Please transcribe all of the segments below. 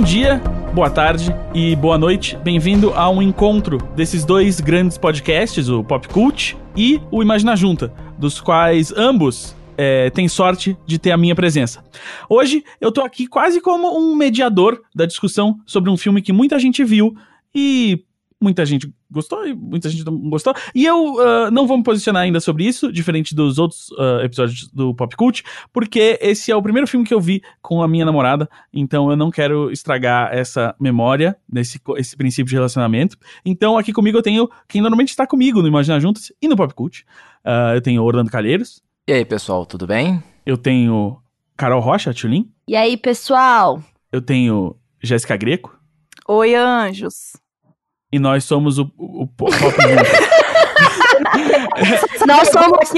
Bom dia, boa tarde e boa noite. Bem-vindo a um encontro desses dois grandes podcasts, o Pop Cult e o Imagina Junta, dos quais ambos é, têm sorte de ter a minha presença. Hoje eu tô aqui quase como um mediador da discussão sobre um filme que muita gente viu e muita gente gostou e muita gente não gostou. E eu uh, não vou me posicionar ainda sobre isso, diferente dos outros uh, episódios do Pop Cult, porque esse é o primeiro filme que eu vi com a minha namorada, então eu não quero estragar essa memória, desse esse princípio de relacionamento. Então aqui comigo eu tenho quem normalmente está comigo no Imagina Juntas e no Pop Cult. Uh, eu tenho Orlando Calheiros. E aí, pessoal, tudo bem? Eu tenho Carol Rocha, Tulin. E aí, pessoal? Eu tenho Jéssica Greco. Oi, anjos e nós somos o, o, o Pop nós, somos,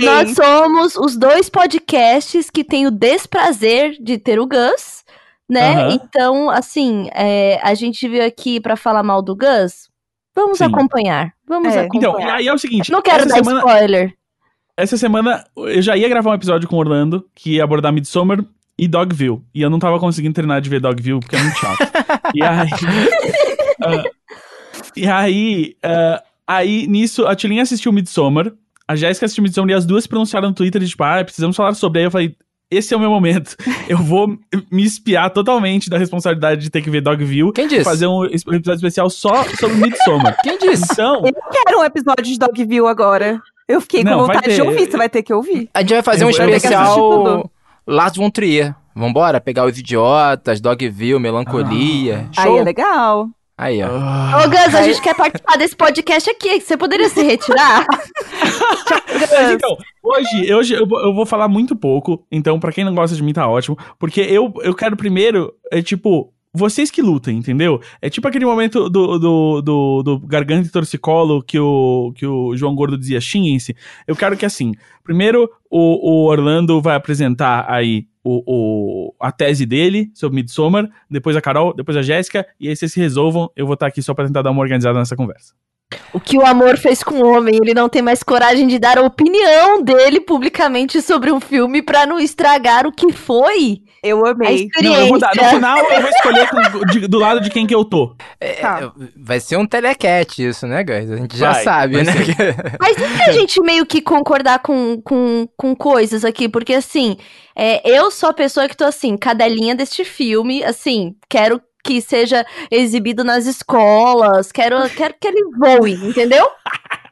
nós somos os dois podcasts que têm o desprazer de ter o Gus, né? Uhum. Então, assim, é, a gente veio aqui para falar mal do Gus. Vamos Sim. acompanhar. Vamos é. acompanhar. Então, aí é o seguinte. Não quero dar semana, spoiler. Essa semana eu já ia gravar um episódio com o Orlando que ia abordar Midsommar e Dogville. E eu não tava conseguindo terminar de ver Dogville porque é muito chato. e aí. Uh, E aí, uh, aí nisso, a Tilin assistiu Midsommar, a Jéssica assistiu Midsommar e as duas pronunciaram no Twitter, tipo, ah, precisamos falar sobre. Aí eu falei, esse é o meu momento. Eu vou me espiar totalmente da responsabilidade de ter que ver Dogville. Quem disse? Fazer um episódio especial só sobre Midsommar. Quem disse? Então... Eu quero um episódio de Dogville agora. Eu fiquei com não, vontade de ouvir, você vai ter que ouvir. A gente vai fazer eu, um especial Lars von Trier. Vambora, pegar os idiotas, Dogville, melancolia. Ah. Show. Aí é legal. Aí, ó. Ô, Gus, a gente quer participar desse podcast aqui. Você poderia se retirar? Então, hoje, hoje eu, vou, eu vou falar muito pouco. Então, para quem não gosta de mim, tá ótimo. Porque eu, eu quero primeiro, é tipo, vocês que lutem, entendeu? É tipo aquele momento do, do, do, do garganta e torcicolo que o, que o João Gordo dizia, xinguem-se. Eu quero que, assim, primeiro o, o Orlando vai apresentar aí o, o, a tese dele sobre Midsommar, depois a Carol, depois a Jéssica, e aí vocês se resolvam. Eu vou estar aqui só para tentar dar uma organizada nessa conversa. O que o amor fez com o homem, ele não tem mais coragem de dar a opinião dele publicamente sobre um filme para não estragar o que foi. Eu amei. Não, eu vou dar, no final eu vou escolher com, de, do lado de quem que eu tô. É, tá. Vai ser um telecat isso, né, guys? A gente já vai, sabe, né? Mas e se a gente meio que concordar com, com, com coisas aqui? Porque assim, é, eu sou a pessoa que tô assim, cadelinha deste filme, assim, quero que seja exibido nas escolas, quero, quero que ele voe, entendeu?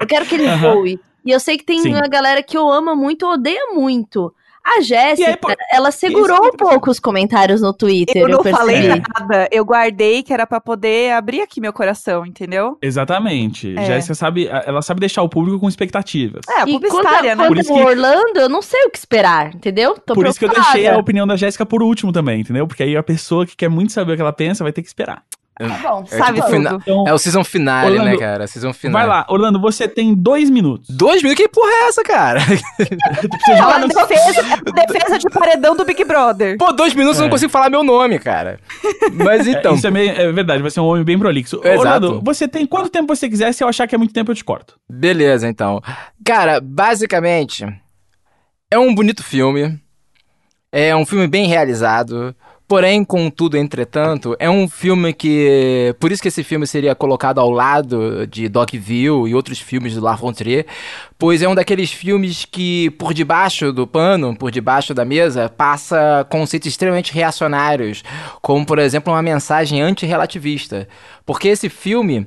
Eu quero que ele uhum. voe. E eu sei que tem Sim. uma galera que eu ama muito, odeia muito. A Jéssica, ela segurou um pouco os comentários no Twitter. Eu não eu falei nada. Eu guardei que era para poder abrir aqui meu coração, entendeu? Exatamente. É. Jéssica sabe, ela sabe deixar o público com expectativas. É, a publicitária, né? Por isso que... Orlando, eu não sei o que esperar, entendeu? Tô por isso que eu deixei a opinião da Jéssica por último também, entendeu? Porque aí a pessoa que quer muito saber o que ela pensa vai ter que esperar. Tá bom, é sabe tipo. Então, é o season finale, né, Orlando, né, cara? Season finale. Vai lá, Orlando, você tem dois minutos. Dois minutos? Que porra é essa, cara? é uma defesa, é defesa de paredão do Big Brother. Pô, dois minutos é. eu não consigo falar meu nome, cara. Mas é, então. É, isso é, meio, é verdade, vai ser um homem bem prolixo. Exato. Orlando, você tem quanto tempo você quiser, se eu achar que é muito tempo, eu te corto. Beleza, então. Cara, basicamente, é um bonito filme. É um filme bem realizado. Porém, contudo, entretanto, é um filme que. Por isso que esse filme seria colocado ao lado de Dogville e outros filmes do La Fontrier, pois é um daqueles filmes que, por debaixo do pano, por debaixo da mesa, passa conceitos extremamente reacionários, como, por exemplo, uma mensagem antirrelativista. Porque esse filme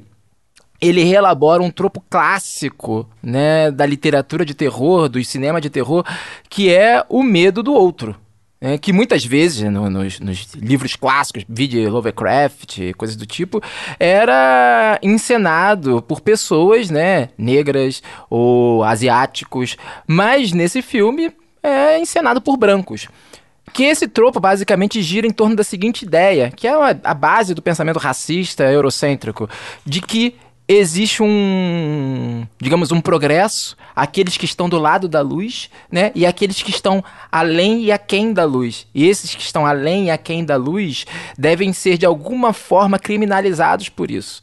ele relabora um tropo clássico, né, da literatura de terror, do cinema de terror, que é o medo do outro. É, que muitas vezes, no, nos, nos, livros clássicos, vídeo Lovecraft, coisas do tipo, era encenado por pessoas, né, negras ou asiáticos, mas nesse filme é encenado por brancos. Que esse tropo basicamente gira em torno da seguinte ideia, que é a base do pensamento racista eurocêntrico, de que existe um, digamos, um progresso, aqueles que estão do lado da luz, né? E aqueles que estão além e aquém da luz. E esses que estão além e aquém da luz devem ser de alguma forma criminalizados por isso.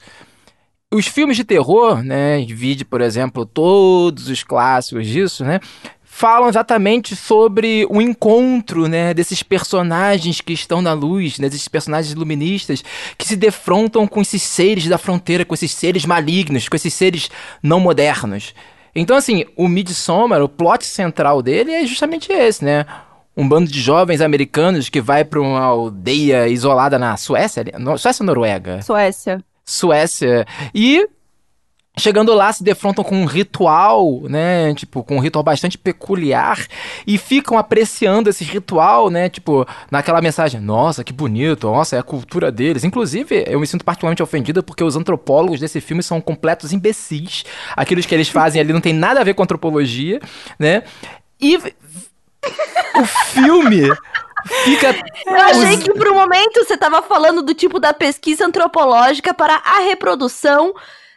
Os filmes de terror, né, vide, por exemplo, todos os clássicos disso, né, falam exatamente sobre o encontro, né, desses personagens que estão na luz, né, desses personagens iluministas que se defrontam com esses seres da fronteira, com esses seres malignos, com esses seres não modernos. Então, assim, o Midsommar, o plot central dele é justamente esse, né? Um bando de jovens americanos que vai para uma aldeia isolada na Suécia, Suécia ou Noruega? Suécia. Suécia. E Chegando lá, se defrontam com um ritual, né? Tipo, com um ritual bastante peculiar. E ficam apreciando esse ritual, né? Tipo, naquela mensagem: Nossa, que bonito, nossa, é a cultura deles. Inclusive, eu me sinto particularmente ofendida porque os antropólogos desse filme são completos imbecis. Aqueles que eles fazem ali não tem nada a ver com antropologia, né? E. o filme fica. Eu achei que por um momento você tava falando do tipo da pesquisa antropológica para a reprodução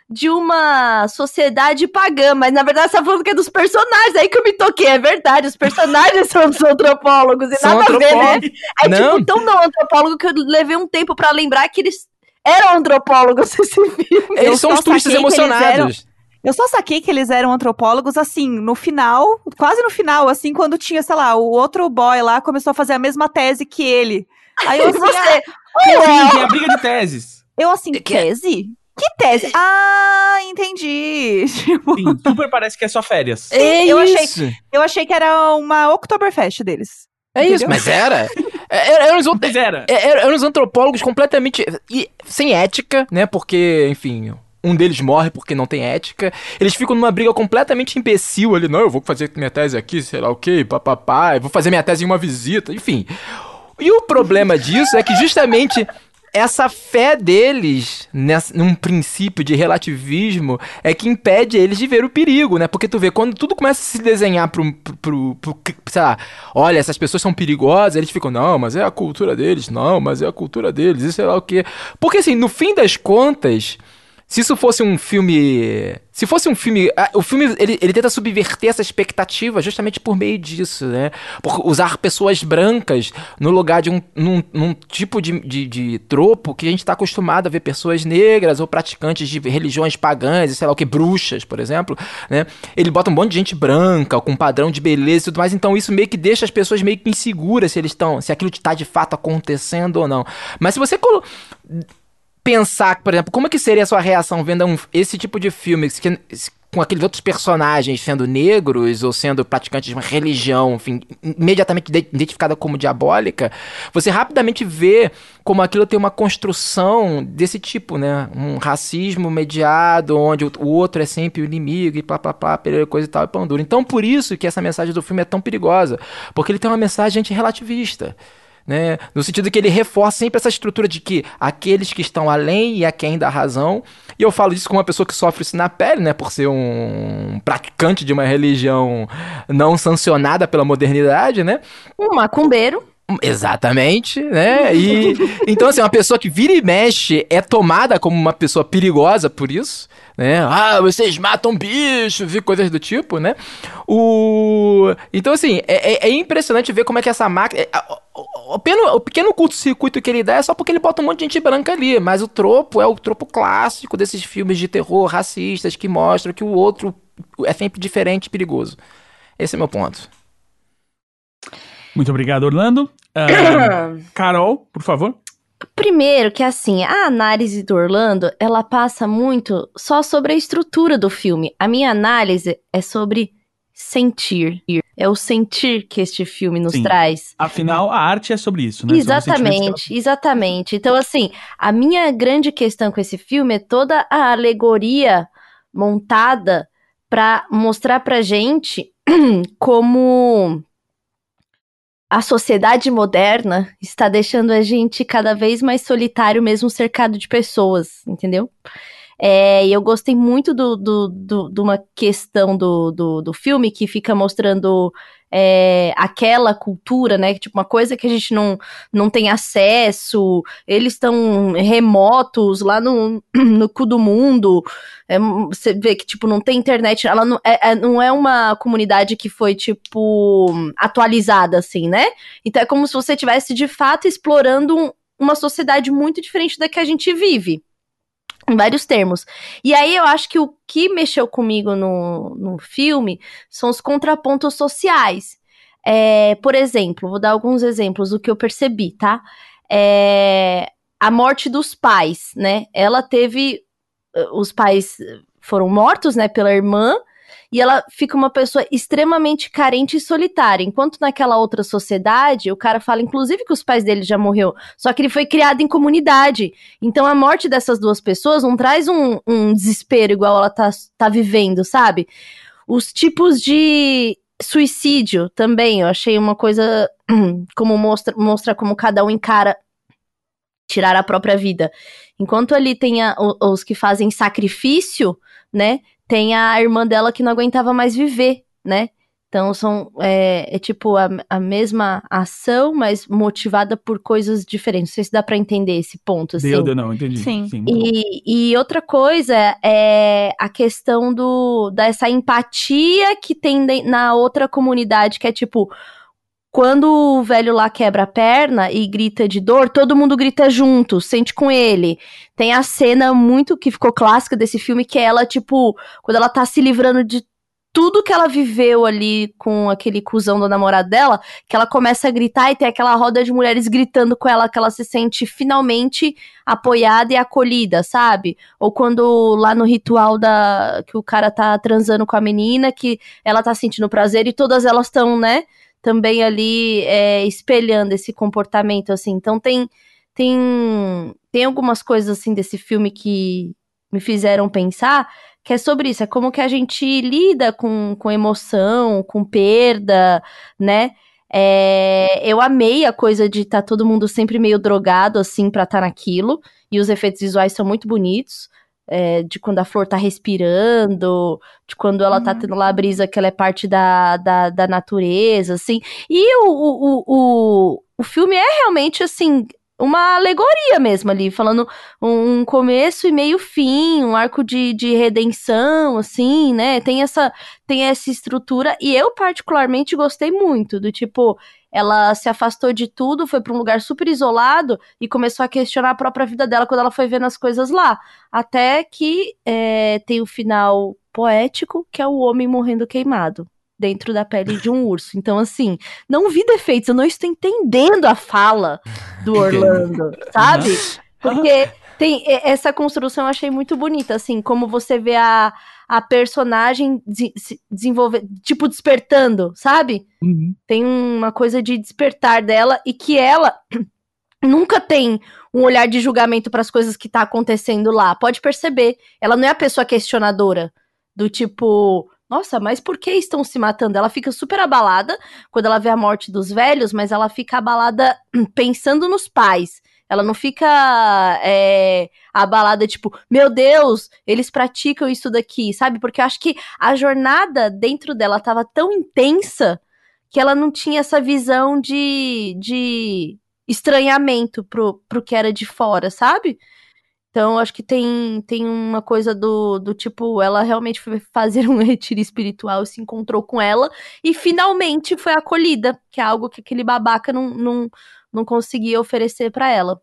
de uma sociedade pagã, mas na verdade você tá falando que é dos personagens, aí que eu me toquei, é verdade, os personagens são dos antropólogos, e são nada a ver, né? É não. tipo tão não antropólogo que eu levei um tempo para lembrar que eles eram antropólogos esse filme. Eles eu são os turistas emocionados. Eu só saquei que eles eram antropólogos, assim, no final, quase no final, assim, quando tinha, sei lá, o outro boy lá começou a fazer a mesma tese que ele. Aí eu assim, Você, ah, Sim, tem a briga de teses. Eu assim, é tese? Que tese? Ah, entendi. Tipo... Sim, super parece que é só férias. É eu, achei, eu achei que era uma Oktoberfest deles. É Entendeu? isso, mas era. É, era, eram, os, mas era. Era, eram os antropólogos completamente e, sem ética, né? Porque, enfim, um deles morre porque não tem ética. Eles ficam numa briga completamente imbecil ali. Não, eu vou fazer minha tese aqui, sei lá o quê, papapá. Eu vou fazer minha tese em uma visita, enfim. E o problema disso é que justamente essa fé deles nessa, num princípio de relativismo é que impede eles de ver o perigo, né? Porque tu vê, quando tudo começa a se desenhar pro, pro, pro, pro sei lá, olha, essas pessoas são perigosas, eles ficam, não, mas é a cultura deles, não, mas é a cultura deles, e sei lá o quê. Porque assim, no fim das contas, se isso fosse um filme. Se fosse um filme. O filme ele, ele tenta subverter essa expectativa justamente por meio disso, né? Por usar pessoas brancas no lugar de um num, num tipo de, de, de, tropo que a gente está acostumado a ver pessoas negras ou praticantes de religiões pagãs, sei lá o que, bruxas, por exemplo, né? Ele bota um monte de gente branca, com um padrão de beleza e tudo mais, então isso meio que deixa as pessoas meio que inseguras se eles estão. se aquilo está de fato acontecendo ou não. Mas se você pensar, por exemplo, como é que seria a sua reação vendo um, esse tipo de filme que, com aqueles outros personagens sendo negros ou sendo praticantes de uma religião, enfim, imediatamente identificada como diabólica, você rapidamente vê como aquilo tem uma construção desse tipo, né? Um racismo mediado, onde o outro é sempre o inimigo e plá, plá, plá, coisa e tal e pão duro. Então, por isso que essa mensagem do filme é tão perigosa, porque ele tem uma mensagem antirrelativista. relativista né? No sentido que ele reforça sempre essa estrutura de que aqueles que estão além e a quem dá razão. E eu falo isso com uma pessoa que sofre isso na pele, né? Por ser um praticante de uma religião não sancionada pela modernidade, né? Um macumbeiro. Exatamente, né? E então assim, uma pessoa que vira e mexe é tomada como uma pessoa perigosa por isso, né? Ah, vocês matam bichos e coisas do tipo, né? O então assim é, é, é impressionante ver como é que essa máquina é, o, pequeno, o pequeno curto-circuito que ele dá é só porque ele bota um monte de gente branca ali, mas o tropo é o tropo clássico desses filmes de terror racistas que mostram que o outro é sempre diferente e perigoso. Esse é meu ponto. Muito obrigado, Orlando. Uh, Carol, por favor. Primeiro que assim, a análise do Orlando, ela passa muito só sobre a estrutura do filme. A minha análise é sobre sentir. É o sentir que este filme nos Sim. traz. Afinal, a arte é sobre isso, né? Exatamente, exatamente. Então, assim, a minha grande questão com esse filme é toda a alegoria montada para mostrar pra gente como a sociedade moderna está deixando a gente cada vez mais solitário, mesmo cercado de pessoas, entendeu? É, e eu gostei muito do, do, do, de uma questão do, do, do filme que fica mostrando é, aquela cultura, né? Tipo, uma coisa que a gente não, não tem acesso, eles estão remotos lá no, no cu do mundo. É, você vê que, tipo, não tem internet. Ela não é, é, não é uma comunidade que foi, tipo, atualizada, assim, né? Então é como se você estivesse, de fato, explorando um, uma sociedade muito diferente da que a gente vive. Em vários termos. E aí eu acho que o que mexeu comigo no, no filme são os contrapontos sociais. É, por exemplo, vou dar alguns exemplos do que eu percebi, tá? É, a morte dos pais, né? Ela teve. eh, Os pais foram mortos, né, pela irmã, e ela fica uma pessoa extremamente carente e solitária. Enquanto naquela outra sociedade, o cara fala, inclusive, que os pais dele já morreu, só que ele foi criado em comunidade. Então a morte dessas duas pessoas não traz um, um desespero igual ela tá, tá vivendo, sabe? Os tipos de suicídio também, eu achei uma coisa como mostra, mostra como cada um encara tirar a própria vida. Enquanto ali tem a- os que fazem sacrifício, né? Tem a irmã dela que não aguentava mais viver, né? Então são é, é tipo a, a mesma ação, mas motivada por coisas diferentes. Não sei se dá pra entender esse ponto, assim. Deu, deu, não, entendi. Sim. bom. E, e outra coisa é a questão do dessa empatia que tem na outra comunidade, que é tipo, quando o velho lá quebra a perna e grita de dor, todo mundo grita junto, sente com ele. Tem a cena muito que ficou clássica desse filme, que é ela, tipo, quando ela tá se livrando de tudo que ela viveu ali com aquele cuzão do namorado dela, que ela começa a gritar e tem aquela roda de mulheres gritando com ela, que ela se sente finalmente apoiada e acolhida, sabe? Ou quando lá no ritual da que o cara tá transando com a menina, que ela tá sentindo prazer e todas elas estão, né, também ali é, espelhando esse comportamento, assim. Então tem tem tem algumas coisas assim desse filme que me fizeram pensar que é sobre isso, é como que a gente lida com, com emoção, com perda, né? É, eu amei a coisa de estar todo mundo sempre meio drogado, assim, pra estar naquilo. E os efeitos visuais são muito bonitos. É, de quando a flor tá respirando, de quando ela tá Uhum. tendo lá a brisa que ela é parte da, da, da natureza, assim. E o, o, o, o, o filme é realmente, assim, uma alegoria mesmo ali, falando um começo e meio fim, um arco de, de redenção, assim, né? Tem essa, tem essa estrutura, e eu particularmente gostei muito do tipo, ela se afastou de tudo, foi pra um lugar super isolado e começou a questionar a própria vida dela quando ela foi vendo as coisas lá. Até que é, tem o final poético, que é o homem morrendo queimado. Dentro da pele de um urso. Então, assim, não vi defeitos, eu não estou entendendo a fala do Entendo. Orlando, sabe? Porque tem essa construção eu achei muito bonita, assim, como você vê a, a personagem de- se desenvolver, tipo, despertando, sabe? Uhum. Tem uma coisa de despertar dela e que ela nunca tem um olhar de julgamento para as coisas que tá acontecendo lá. Pode perceber, ela não é a pessoa questionadora do tipo, nossa, mas por que estão se matando? Ela fica super abalada quando ela vê a morte dos velhos, mas ela fica abalada pensando nos pais. Ela não fica é, abalada, tipo, meu Deus, eles praticam isso daqui, sabe? Porque eu acho que a jornada dentro dela tava tão intensa que ela não tinha essa visão de, de estranhamento pro, pro que era de fora, sabe? Então, acho que tem, tem uma coisa do, do tipo, ela realmente foi fazer um retiro espiritual, se encontrou com ela e finalmente foi acolhida, que é algo que aquele babaca não, não, não conseguia oferecer pra ela.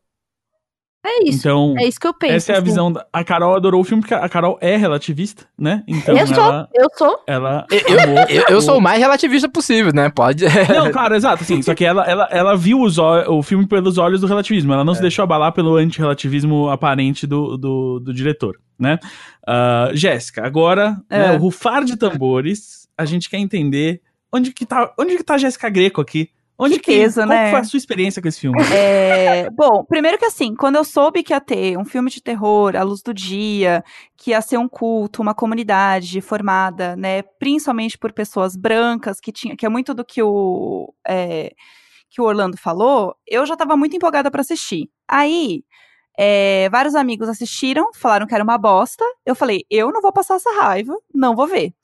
É isso. Então, é isso que eu penso. essa é a assim. visão. Da... A Carol adorou o filme porque a Carol é relativista, né? Então eu sou, ela. eu sou. ela Eu, eu, eu sou o mais relativista possível, né? Pode. Não, claro, exato, assim, só que ela, ela, ela viu os o filme pelos olhos do relativismo, ela não se deixou abalar pelo antirrelativismo aparente do, do, do diretor, né? Ah, Jéssica, agora, É. né, o rufar de tambores, a gente quer entender onde que tá, onde que tá a Jéssica Greco aqui? Onde que, qual né? que foi a sua experiência com esse filme? É, bom, primeiro que assim, quando eu soube que ia ter um filme de terror, à luz do dia, que ia ser um culto, uma comunidade formada, né, principalmente por pessoas brancas, que tinha, que é muito do que o é, que o Orlando falou, eu já tava muito empolgada pra assistir. Aí, é, vários amigos assistiram, falaram que era uma bosta. Eu falei, eu não vou passar essa raiva, não vou ver.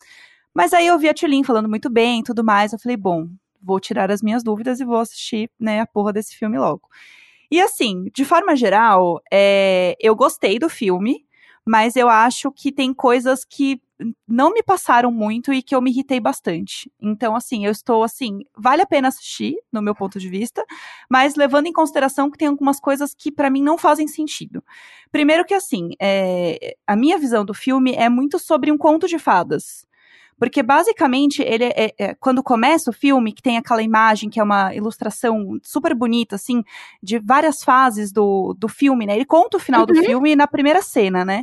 Mas aí eu vi a Tulin falando muito bem e tudo mais. Eu falei, bom, vou tirar as minhas dúvidas e vou assistir, né, a porra desse filme logo. E assim, de forma geral, é, eu gostei do filme, mas eu acho que tem coisas que não me passaram muito e que eu me irritei bastante. Então, assim, eu estou assim, vale a pena assistir, no meu ponto de vista, mas levando em consideração que tem algumas coisas que para mim não fazem sentido. Primeiro que assim, é, a minha visão do filme é muito sobre um conto de fadas. Porque basicamente, ele é, é, é, quando começa o filme, que tem aquela imagem que é uma ilustração super bonita, assim, de várias fases do, do filme, né? Ele conta o final uhum. do filme na primeira cena, né?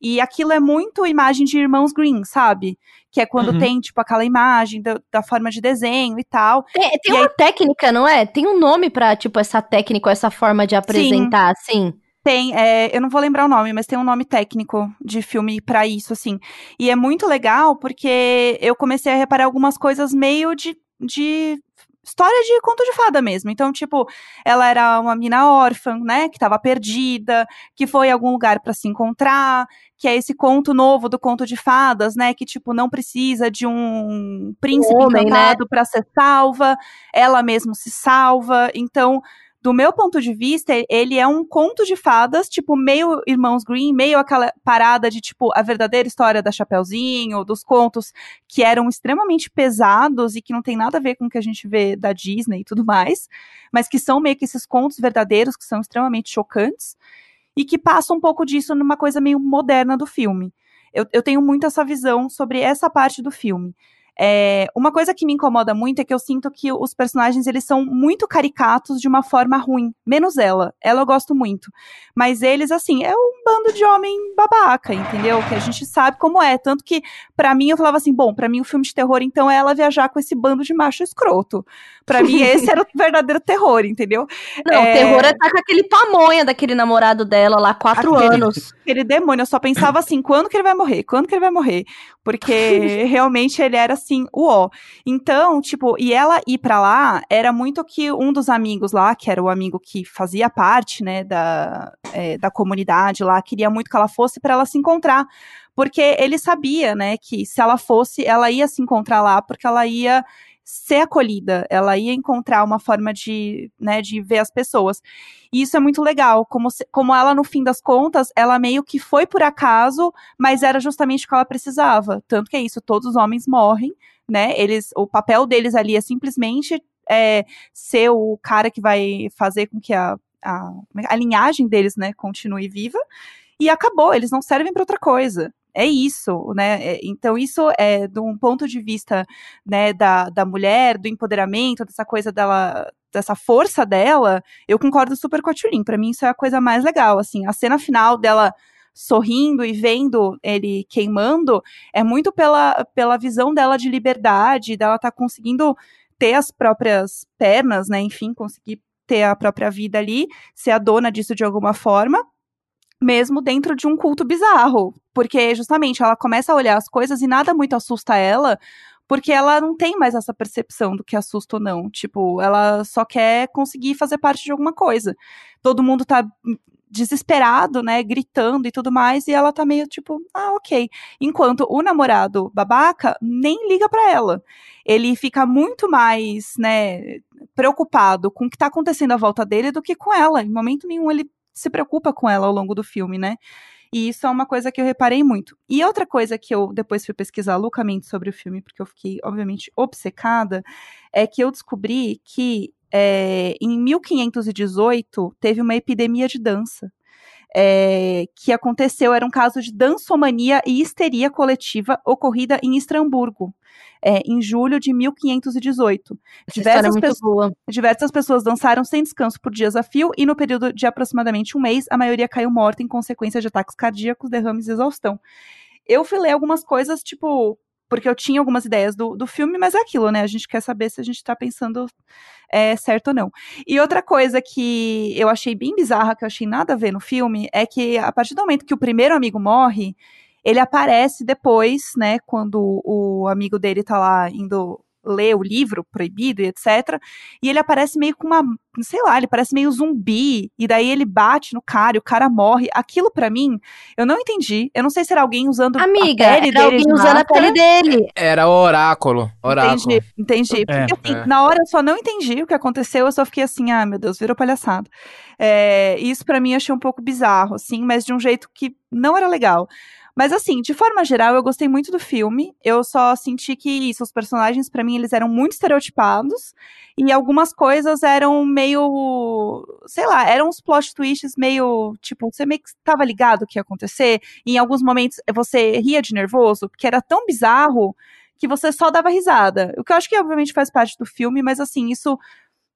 E aquilo é muito imagem de Irmãos Green, sabe? Que é quando uhum. tem, tipo, aquela imagem da, da, forma de desenho e tal. Tem, tem e uma aí... técnica, não é? Tem um nome pra, tipo, essa técnica, essa forma de apresentar, Sim. assim. Tem, é, eu não vou lembrar o nome, mas tem um nome técnico de filme para isso, assim. E é muito legal porque eu comecei a reparar algumas coisas meio de, de história de conto de fada mesmo. Então, tipo, ela era uma mina órfã, né, que tava perdida, que foi em algum lugar para se encontrar, que é esse conto novo do conto de fadas, né, que tipo não precisa de um príncipe Homem, encantado né? para ser salva, ela mesmo se salva. Então, do meu ponto de vista, ele é um conto de fadas, tipo, meio Irmãos Green, meio aquela parada de, tipo, a verdadeira história da Chapeuzinho, dos contos que eram extremamente pesados e que não tem nada a ver com o que a gente vê da Disney e tudo mais, mas que são meio que esses contos verdadeiros que são extremamente chocantes e que passam um pouco disso numa coisa meio moderna do filme. Eu, eu tenho muito essa visão sobre essa parte do filme. É, uma coisa que me incomoda muito é que eu sinto que os personagens eles são muito caricatos de uma forma ruim, menos ela. Ela eu gosto muito. Mas eles, assim, é um bando de homem babaca, entendeu? Que a gente sabe como é. Tanto que, para mim, eu falava assim: bom, para mim o filme de terror, então, é ela viajar com esse bando de macho escroto. Para mim, esse era o verdadeiro terror, entendeu? Não, é... o terror é estar tá com aquele pamonha daquele namorado dela lá, quatro aquele, anos. Aquele demônio, eu só pensava assim: quando que ele vai morrer? Quando que ele vai morrer? Porque realmente ele era assim, o ó. Então, tipo, e ela ir para lá era muito que um dos amigos lá, que era o amigo que fazia parte, né, da, é, da comunidade lá, queria muito que ela fosse para ela se encontrar. Porque ele sabia, né, que se ela fosse, ela ia se encontrar lá, porque ela ia ser acolhida, ela ia encontrar uma forma de, né, de ver as pessoas. E isso é muito legal, como, se, como ela, no fim das contas, ela meio que foi por acaso, mas era justamente o que ela precisava. Tanto que é isso, todos os homens morrem, né? Eles, o papel deles ali é simplesmente é, ser o cara que vai fazer com que a, a, a linhagem deles, né, continue viva. E acabou, eles não servem para outra coisa é isso, né? É, então, isso é de um ponto de vista né, da, da mulher, do empoderamento, dessa coisa dela, dessa força dela, eu concordo super com a Tulin. Pra mim, isso é a coisa mais legal. Assim, a cena final dela sorrindo e vendo ele queimando é muito pela, pela visão dela de liberdade, dela tá conseguindo ter as próprias pernas, né? Enfim, conseguir ter a própria vida ali, ser a dona disso de alguma forma mesmo dentro de um culto bizarro, porque justamente ela começa a olhar as coisas e nada muito assusta ela, porque ela não tem mais essa percepção do que assusta ou não. Tipo, ela só quer conseguir fazer parte de alguma coisa. Todo mundo tá desesperado, né, gritando e tudo mais, e ela tá meio tipo, ah, ok. Enquanto o namorado babaca nem liga para ela. Ele fica muito mais, né, preocupado com o que tá acontecendo à volta dele do que com ela. Em momento nenhum ele se preocupa com ela ao longo do filme, né? E isso é uma coisa que eu reparei muito. E outra coisa que eu depois fui pesquisar loucamente sobre o filme, porque eu fiquei, obviamente, obcecada, é que eu descobri que é, em 1518 teve uma epidemia de dança é, que aconteceu era um caso de dançomania e histeria coletiva ocorrida em Estramburgo. É, em julho de 1518. Diversas, é pessoas, diversas pessoas dançaram sem descanso por dias a fio e no período de aproximadamente um mês, a maioria caiu morta em consequência de ataques cardíacos, derrames e exaustão. Eu fui ler algumas coisas, tipo, porque eu tinha algumas ideias do, do filme, mas é aquilo, né? A gente quer saber se a gente tá pensando é, certo ou não. E outra coisa que eu achei bem bizarra, que eu achei nada a ver no filme, é que a partir do momento que o primeiro amigo morre, ele aparece depois, né? Quando o amigo dele tá lá indo ler o livro proibido e etc. E ele aparece meio com uma sei lá, ele parece meio zumbi, e daí ele bate no cara e o cara morre. Aquilo para mim, eu não entendi. Eu não sei se era alguém usando Amiga, a pele era alguém de usando a pele dele. Era o oráculo. Oráculo. Entendi, entendi. É, Porque, assim, é. na hora eu só não entendi o que aconteceu, eu só fiquei assim, ah, meu Deus, virou palhaçada. É, isso pra mim eu achei um pouco bizarro, assim, mas de um jeito que não era legal. Mas assim, de forma geral, eu gostei muito do filme. Eu só senti que isso, os personagens, pra mim, eles eram muito estereotipados. E algumas coisas eram meio. Sei lá, eram uns plot twists meio. Tipo, você meio que tava ligado o que ia acontecer. E em alguns momentos você ria de nervoso, porque era tão bizarro que você só dava risada. O que eu acho que obviamente faz parte do filme, mas assim, isso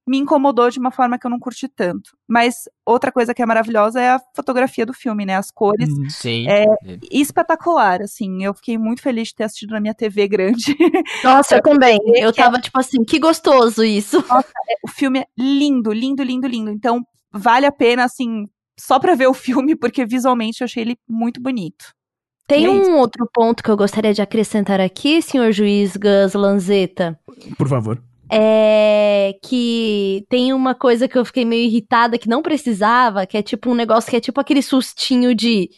me incomodou de uma forma que eu não curti tanto. Mas outra coisa que é maravilhosa é a fotografia do filme, né? As cores. Uhum. Sim. É, Espetacular, assim. Eu fiquei muito feliz de ter assistido na minha TV grande. Nossa, eu também. Eu é- tava tipo assim, que gostoso isso. o filme é lindo, lindo, lindo, lindo. Então, vale a pena, assim, só pra ver o filme, porque visualmente eu achei ele muito bonito. Tem é um outro ponto que eu gostaria de acrescentar aqui, senhor juiz Gus Lanzetta. Por favor. É que tem uma coisa que eu fiquei meio irritada que não precisava, que é tipo um negócio que é tipo aquele sustinho de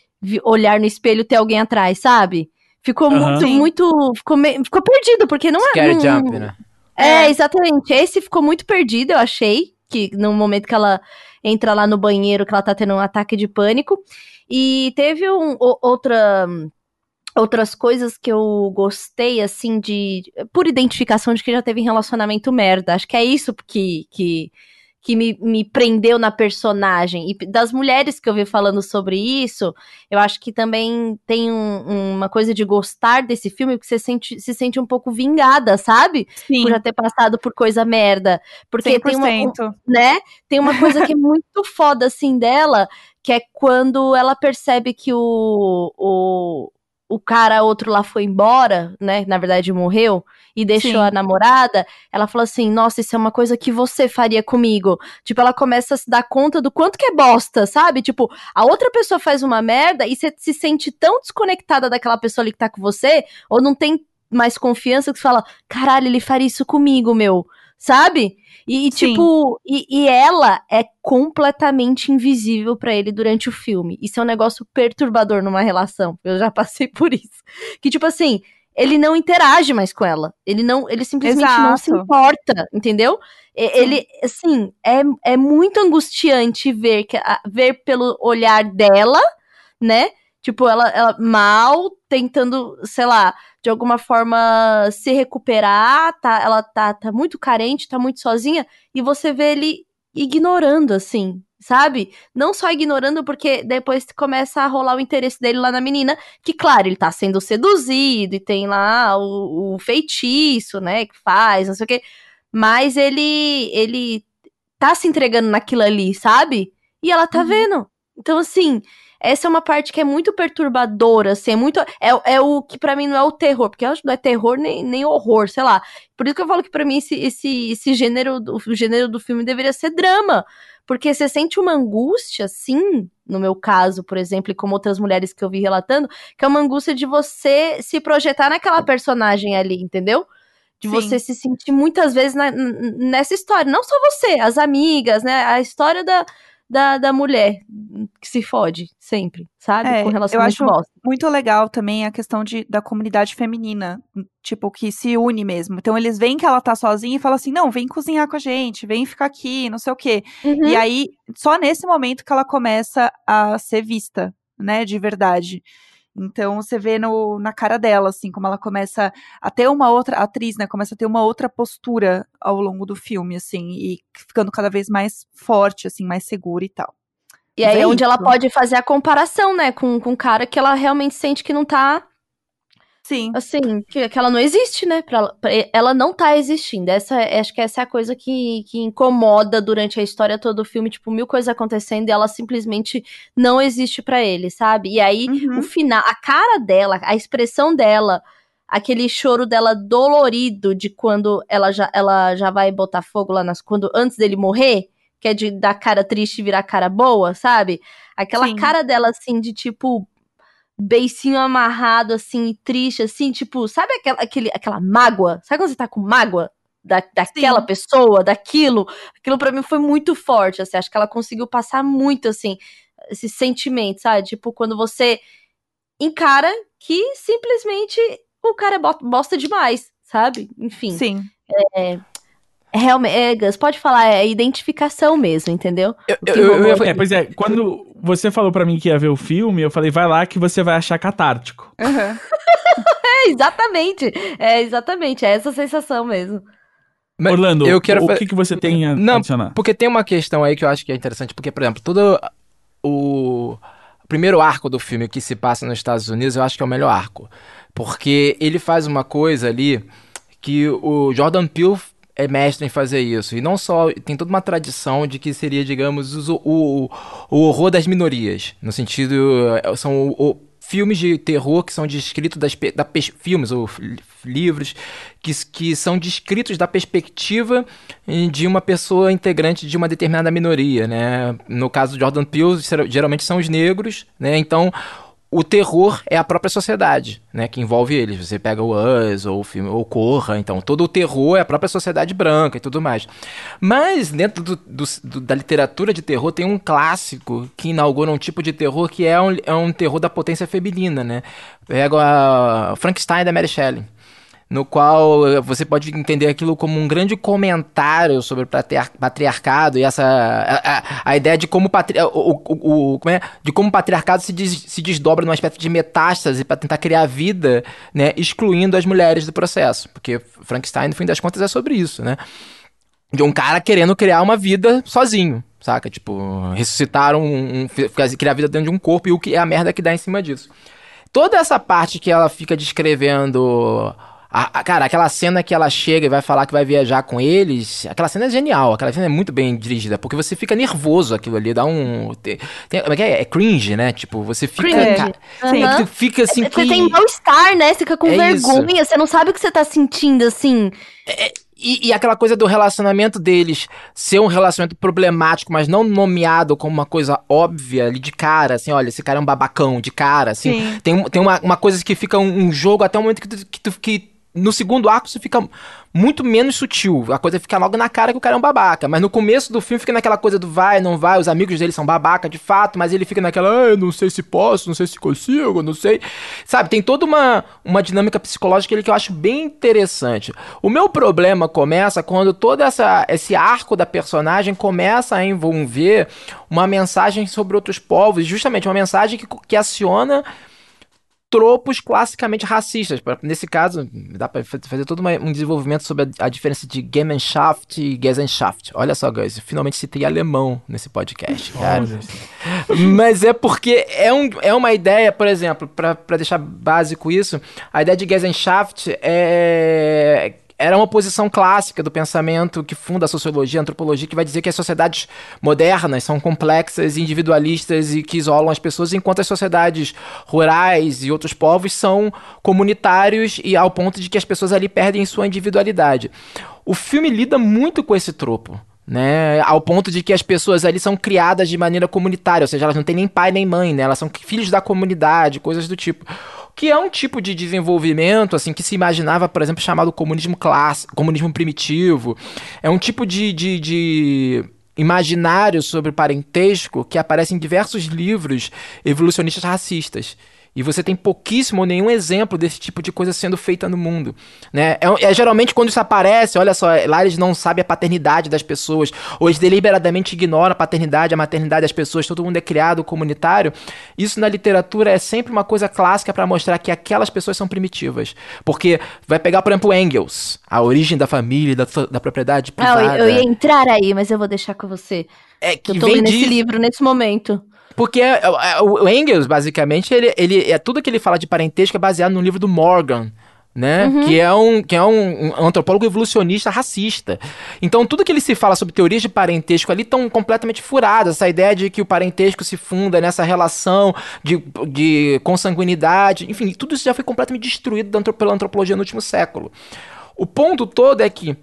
olhar no espelho e ter alguém atrás, sabe? Ficou Aham. muito, muito. Ficou, me- ficou perdido, porque não é. Scary não- Jump, né? É, É. exatamente. Esse ficou muito perdido, eu achei. Que no momento que ela entra lá no banheiro, que ela tá tendo um ataque de pânico. E teve um, o- outra, outras coisas que eu gostei, assim, de. Por identificação de que já teve relacionamento merda. Acho que é isso que. que que me, me prendeu na personagem. E das mulheres que eu vi falando sobre isso, eu acho que também tem um- uma coisa de gostar desse filme, porque você sente, se sente um pouco vingada, sabe? Sim, por já ter passado por coisa merda. Porque tem uma, 100%. né? Tem uma coisa que é muito foda assim dela, que é quando ela percebe que o, o, o cara outro lá foi embora, né? Na verdade morreu e deixou Sim. a namorada. Ela fala assim: "Nossa, isso é uma coisa que você faria comigo". Tipo, ela começa a se dar conta do quanto que é bosta, sabe? Tipo, a outra pessoa faz uma merda e você se sente tão desconectada daquela pessoa ali que tá com você, ou não tem mais confiança que você fala: "Caralho, ele faria isso comigo, meu". Sabe? E, e, tipo, e, e ela é completamente invisível pra ele durante o filme. Isso é um negócio perturbador numa relação. Eu já passei por isso. Que, tipo assim, ele não interage mais com ela. Ele não, ele simplesmente não se Exato. importa, entendeu? Ele, assim, é, é muito angustiante ver, que, ver pelo olhar dela, né? Tipo, ela, ela mal tentando, sei lá, de alguma forma se recuperar, tá, ela tá, tá muito carente, tá muito sozinha, e você vê ele ignorando, assim, sabe? Não só ignorando, porque depois começa a rolar o interesse dele lá na menina, que, claro, ele tá sendo seduzido e tem lá o, o feitiço, né, que faz, não sei o quê, mas ele, ele tá se entregando naquilo ali, sabe? E ela tá Uhum. vendo. Então, assim, essa é uma parte que é muito perturbadora, assim, é muito. É, é o que pra mim não é o terror, porque eu acho que não é terror nem, nem horror, sei lá. Por isso que eu falo que pra mim esse, esse, esse gênero, do- o gênero do filme deveria ser drama. Porque você sente uma angústia, sim, no meu caso, por exemplo, e como outras mulheres que eu vi relatando, que é uma angústia de você se projetar naquela personagem ali, entendeu? De Sim. você se sentir muitas vezes na- nessa história. Não só você, as amigas, né? A história da, da, da mulher que se fode sempre, sabe? É, Com eu relacionamento acho- bosta. Muito legal também a questão de, da comunidade feminina, tipo, que se une mesmo. Então eles veem que ela tá sozinha e falam assim: não, vem cozinhar com a gente, vem ficar aqui, não sei o quê. Uhum. E aí, só nesse momento que ela começa a ser vista, né, de verdade. Então você vê no, na cara dela, assim, como ela começa a ter uma outra a atriz, né? Começa a ter uma outra postura ao longo do filme, assim, e ficando cada vez mais forte, assim, mais segura e tal. E aí é é onde ela pode fazer a comparação, né, com, com um cara que ela realmente sente que não tá, Sim. assim, que, que ela não existe, né? Pra, ela- pra- ela não tá existindo. Essa, é- acho que essa é a coisa que, que incomoda durante a história toda do filme, tipo, mil coisas acontecendo e ela simplesmente não existe pra ele, sabe? E aí, Uhum. o final, a cara dela, a expressão dela, aquele choro dela dolorido de quando ela já, ela já vai botar fogo lá nas. Quando, antes dele morrer, que é de dar cara triste e virar cara boa, sabe? Aquela Sim. cara dela, assim, de tipo. Beicinho amarrado, assim, triste, assim, tipo, sabe aquela, aquele, aquela mágoa? Sabe quando você tá com mágoa da, daquela Sim. pessoa, daquilo. Aquilo pra mim foi muito forte, assim. Acho que ela conseguiu passar muito, assim, esse sentimento, sabe? Tipo, quando você encara que simplesmente o cara é bo- bosta demais, sabe? Enfim. Sim. Realmente, é, Gus, pode falar, é identificação mesmo, entendeu? Eu, eu- eu É, pois é, quando você falou pra mim que ia ver o filme, eu falei, vai lá que você vai achar catártico. Aham. É, exatamente. É, exatamente. É essa sensação mesmo. Mas Orlando, eu quero o que, que você tem a Não, adicionar? Porque tem uma questão aí que eu acho que é interessante, porque, por exemplo, todo o primeiro arco do filme que se passa nos Estados Unidos, eu acho que é o melhor arco. Porque ele faz uma coisa ali que o Jordan Peele é mestre em fazer isso. E não só, tem toda uma tradição de que seria, digamos, os- o, o, o horror das minorias. No sentido, eh, são o- o- filmes de terror que são descritos das da filmes ou livros que, que são descritos da perspectiva eh, de uma pessoa integrante de uma determinada minoria, né? No caso do Jordan Peele, geralmente são os negros, né? Então, o terror é a própria sociedade, né, que envolve eles. Você pega o Us ou o filme ou Corra, então todo o terror é a própria sociedade branca e tudo mais. Mas dentro do- do- do- da literatura de terror tem um clássico que inaugura um tipo de terror que é um, é um terror da potência feminina, né? Pega a Frankenstein da Mary Shelley no qual eh, você pode entender aquilo como um grande comentário sobre o patriar- patriarcado e essa a, a- a ideia de como o, patri, o, o- o- como é? de como o patriarcado se, des- se desdobra numa espécie de metástase para tentar criar vida, né, excluindo as mulheres do processo, porque Frankenstein no fim das contas é sobre isso, né? De um cara querendo criar uma vida sozinho, saca? Tipo, ressuscitar um, um criar vida dentro de um corpo e o que é a merda que dá em cima disso toda essa parte que ela fica descrevendo. A- a- cara, aquela cena que ela chega e vai falar que vai viajar com eles, aquela cena é genial, aquela cena é muito bem dirigida, porque você fica nervoso aquilo ali, dá um. Tem, tem- como é que é? É cringe, né? Tipo, você fica. Cringe. ca- é tu fica assim. Você que- tem mal-estar, né? Você fica com É isso. vergonha, você não sabe o que você tá sentindo, assim. E, e aquela coisa do relacionamento deles ser um relacionamento problemático, mas não nomeado como uma coisa óbvia ali de cara, assim, olha, esse cara é um babacão, de cara, assim. Sim. Tem, tem uma, uma coisa que fica um, um jogo até o momento que tu, que tu- que no segundo arco isso fica muito menos sutil. A coisa fica logo na cara que o cara é um babaca. Mas no começo do filme fica naquela coisa do vai, não vai, os amigos dele são babaca de fato, mas ele fica naquela, ah, eu não sei se posso, não sei se consigo, não sei. Sabe, tem toda uma, uma dinâmica psicológica que eu acho bem interessante. O meu problema começa quando todo essa, esse arco da personagem começa a envolver uma mensagem sobre outros povos, justamente uma mensagem que, que aciona tropos classicamente racistas. Nesse caso, dá pra fa- fazer todo um desenvolvimento sobre a, diferença de Gemeinschaft e Gesellschaft. Olha só, guys, finalmente citei alemão nesse podcast, cara. Mas é porque é, um, é uma ideia, por exemplo, pra deixar básico isso, a ideia de Gesellschaft é era uma posição clássica do pensamento que funda a sociologia, a antropologia, que vai dizer que as sociedades modernas são complexas, individualistas e que isolam as pessoas, enquanto as sociedades rurais e outros povos são comunitários e ao ponto de que as pessoas ali perdem sua individualidade. O filme lida muito com esse tropo. Né, ao ponto de que as pessoas ali são criadas de maneira comunitária, ou seja, elas não têm nem pai nem mãe, né? Elas são filhos da comunidade, coisas do tipo que é um tipo de desenvolvimento assim que se imaginava, por exemplo, chamado comunismo clássico, comunismo primitivo. É um tipo de, de, de imaginário sobre parentesco que aparece em diversos livros evolucionistas racistas. E você tem pouquíssimo ou nenhum exemplo desse tipo de coisa sendo feita no mundo. Né? É, é geralmente quando isso aparece, olha só, lá eles não sabem a paternidade das pessoas, ou eles deliberadamente ignoram a paternidade, a maternidade das pessoas, todo mundo é criado comunitário. Isso na literatura é sempre uma coisa clássica para mostrar que aquelas pessoas são primitivas. Porque vai pegar, por exemplo, Engels, a origem da família, da, da propriedade Ah, privada. eu, eu ia entrar aí, mas eu vou deixar com você. é que Eu tô vem lendo esse disso. livro nesse momento. Porque é- é- o Engels, basicamente, ele, ele é tudo que ele fala de parentesco é baseado no livro do Morgan. Né? Que é, um, que é um, um antropólogo evolucionista racista. Então, tudo que ele se fala sobre teorias de parentesco ali estão completamente furadas. Essa ideia de que o parentesco se funda nessa relação de, de consanguinidade. Enfim, tudo isso já foi completamente destruído antro- pela antropologia no último século. O ponto todo é que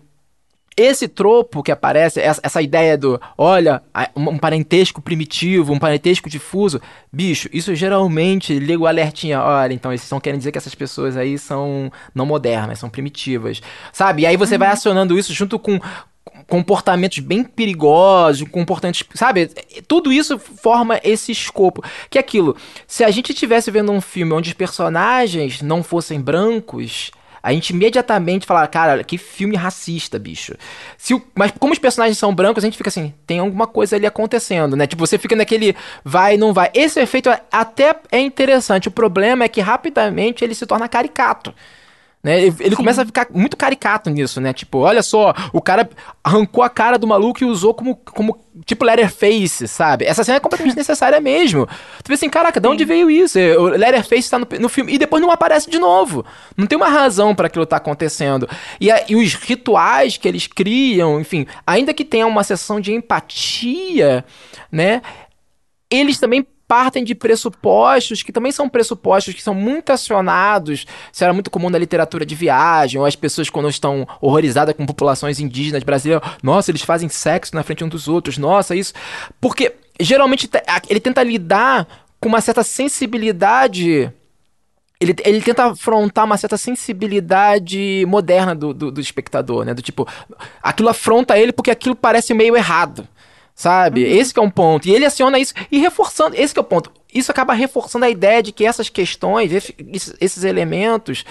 esse tropo que aparece, essa, essa ideia do, olha, um parentesco primitivo, um parentesco difuso, bicho, isso geralmente liga o alertinha, olha, então eles estão querendo dizer que essas pessoas aí são não modernas, são primitivas, sabe? E aí você vai acionando isso junto com comportamentos bem perigosos, comportamentos, sabe? Tudo isso forma esse escopo. Que é aquilo, se a gente estivesse vendo um filme onde os personagens não fossem brancos, a gente imediatamente fala, cara, que filme racista, bicho. Se o- mas como os personagens são brancos, a gente fica assim, tem alguma coisa ali acontecendo, né? Tipo, você fica naquele vai, não vai. Esse efeito até é interessante. O problema é que rapidamente ele se torna caricato. Né? Ele, ele começa a ficar muito caricato nisso, né? Tipo, olha só, o cara arrancou a cara do maluco e usou como, como tipo Letterface, sabe? Essa cena é completamente necessária mesmo. Tu vê assim, caraca, de onde veio isso? É, O Letterface tá no, no filme e depois não aparece de novo. Não tem uma razão para aquilo tá acontecendo. E, a- e os rituais que eles criam, enfim, ainda que tenha uma sessão de empatia, né? eles também partem de pressupostos que também são pressupostos que são muito acionados. Isso era muito comum na literatura de viagem, ou as pessoas quando estão horrorizadas com populações indígenas brasileiras, nossa, eles fazem sexo na frente um dos outros, nossa, isso. Porque geralmente ele tenta lidar com uma certa sensibilidade. Ele, ele tenta afrontar uma certa sensibilidade moderna do, do, do espectador, né? Do tipo, aquilo afronta ele porque aquilo parece meio errado. Sabe? Esse que é um ponto. E ele aciona isso e reforçando. Esse que é o ponto. Isso acaba reforçando a ideia de que essas questões, esse- esses- esses elementos,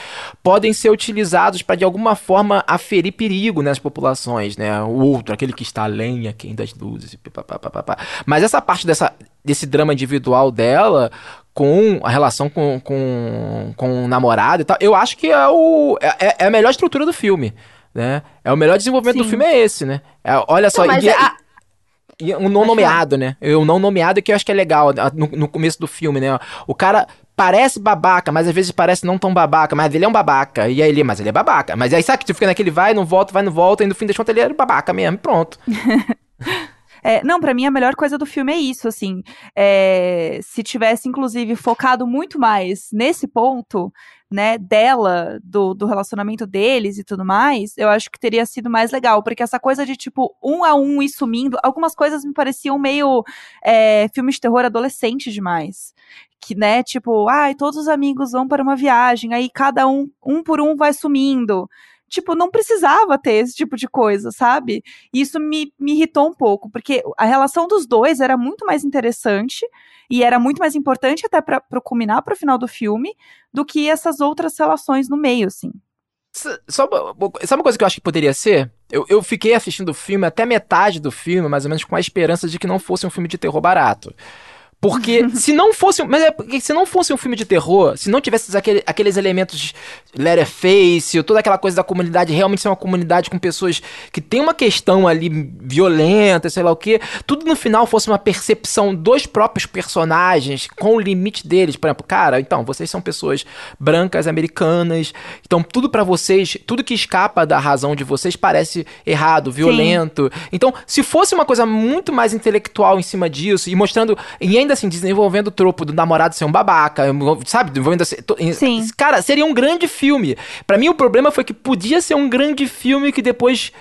podem ser utilizados para de alguma forma aferir perigo nas populações, né? O outro, aquele que está além, aquém das luzes. e pá, pá, pá, pá. Mas essa parte dessa, desse drama individual dela com a relação com, com, com o namorado e tal, eu acho que é, o, é, é a melhor estrutura do filme. Né? É o melhor desenvolvimento do Sim. filme é esse, né? É, olha só, Não, e- a- e um não nomeado, né? O não nomeado que eu acho que é legal no, no começo do filme, né? O cara parece babaca, mas às vezes parece não tão babaca, mas ele é um babaca. E aí ele, mas ele é babaca. Mas aí sabe que tu fica naquele vai, não volta, vai, não volta, e no fim das contas ele era babaca mesmo, pronto. É, não, pra mim a melhor coisa do filme é isso, assim. É, se tivesse, inclusive, focado muito mais nesse ponto, né, dela, do, do relacionamento deles e tudo mais, eu acho que teria sido mais legal. Porque essa coisa de, tipo, um a um ir sumindo, algumas coisas me pareciam meio é, filme de terror adolescente demais. Que, né, tipo, ai, todos os amigos vão para uma viagem, aí cada um, um por um vai sumindo. Tipo, não precisava ter esse tipo de coisa, sabe? E isso me, me irritou um pouco, porque a relação dos dois era muito mais interessante e era muito mais importante até para culminar para o final do filme do que essas outras relações no meio, assim. Só, uma- sabe uma coisa que eu acho que poderia ser? Eu, eu fiquei assistindo o filme até metade do filme, mais ou menos, com a esperança de que não fosse um filme de terror barato. Porque se não fosse. um- Mas é porque se não fosse um filme de terror, se não tivesse aquele- aqueles elementos Letterface, toda aquela coisa da comunidade realmente ser uma comunidade com pessoas que tem uma questão ali violenta, sei lá o quê, tudo no final fosse uma percepção dos próprios personagens com o limite deles. Por exemplo, cara, então, vocês são pessoas brancas, americanas, então tudo pra vocês, tudo que escapa da razão de vocês parece errado, violento. Então, se fosse uma coisa muito mais intelectual em cima disso e mostrando, e ainda assim, desenvolvendo o tropo do namorado ser um babaca, sabe? Desenvolvendo assim, to- em- Sim. Cara, seria um grande filme. Pra mim, o problema foi que podia ser um grande filme que depois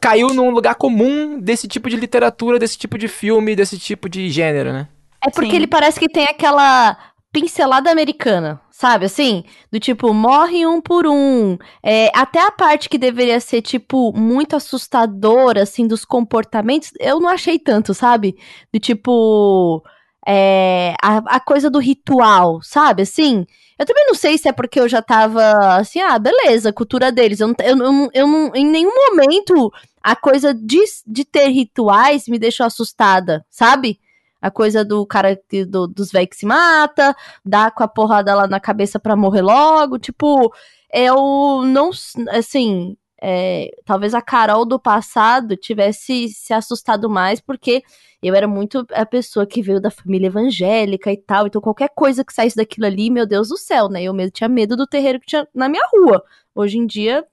caiu num lugar comum desse tipo de literatura, desse tipo de filme, desse tipo de gênero, né? É porque Sim. ele parece que tem aquela pincelada americana, sabe? Assim, do tipo, morre um por um. É, até a parte que deveria ser, tipo, muito assustadora, assim, dos comportamentos, eu não achei tanto, sabe? Do tipo. é, a, a coisa do ritual, sabe? Assim. Eu também não sei se é porque eu já tava assim, ah, beleza, cultura deles. Eu não, eu, não- eu não, em nenhum momento a coisa de, de ter rituais me deixou assustada, sabe? A coisa do cara que- do- dos velhos que se mata, dá com a porrada lá na cabeça pra morrer logo. Tipo, eu não. s- Assim, é, talvez a Carol do passado tivesse se assustado mais, porque eu era muito a pessoa que veio da família evangélica e tal. Então, qualquer coisa que saísse daquilo ali, meu Deus do céu, né? Eu mesmo tinha medo do terreiro que tinha na minha rua. Hoje em dia,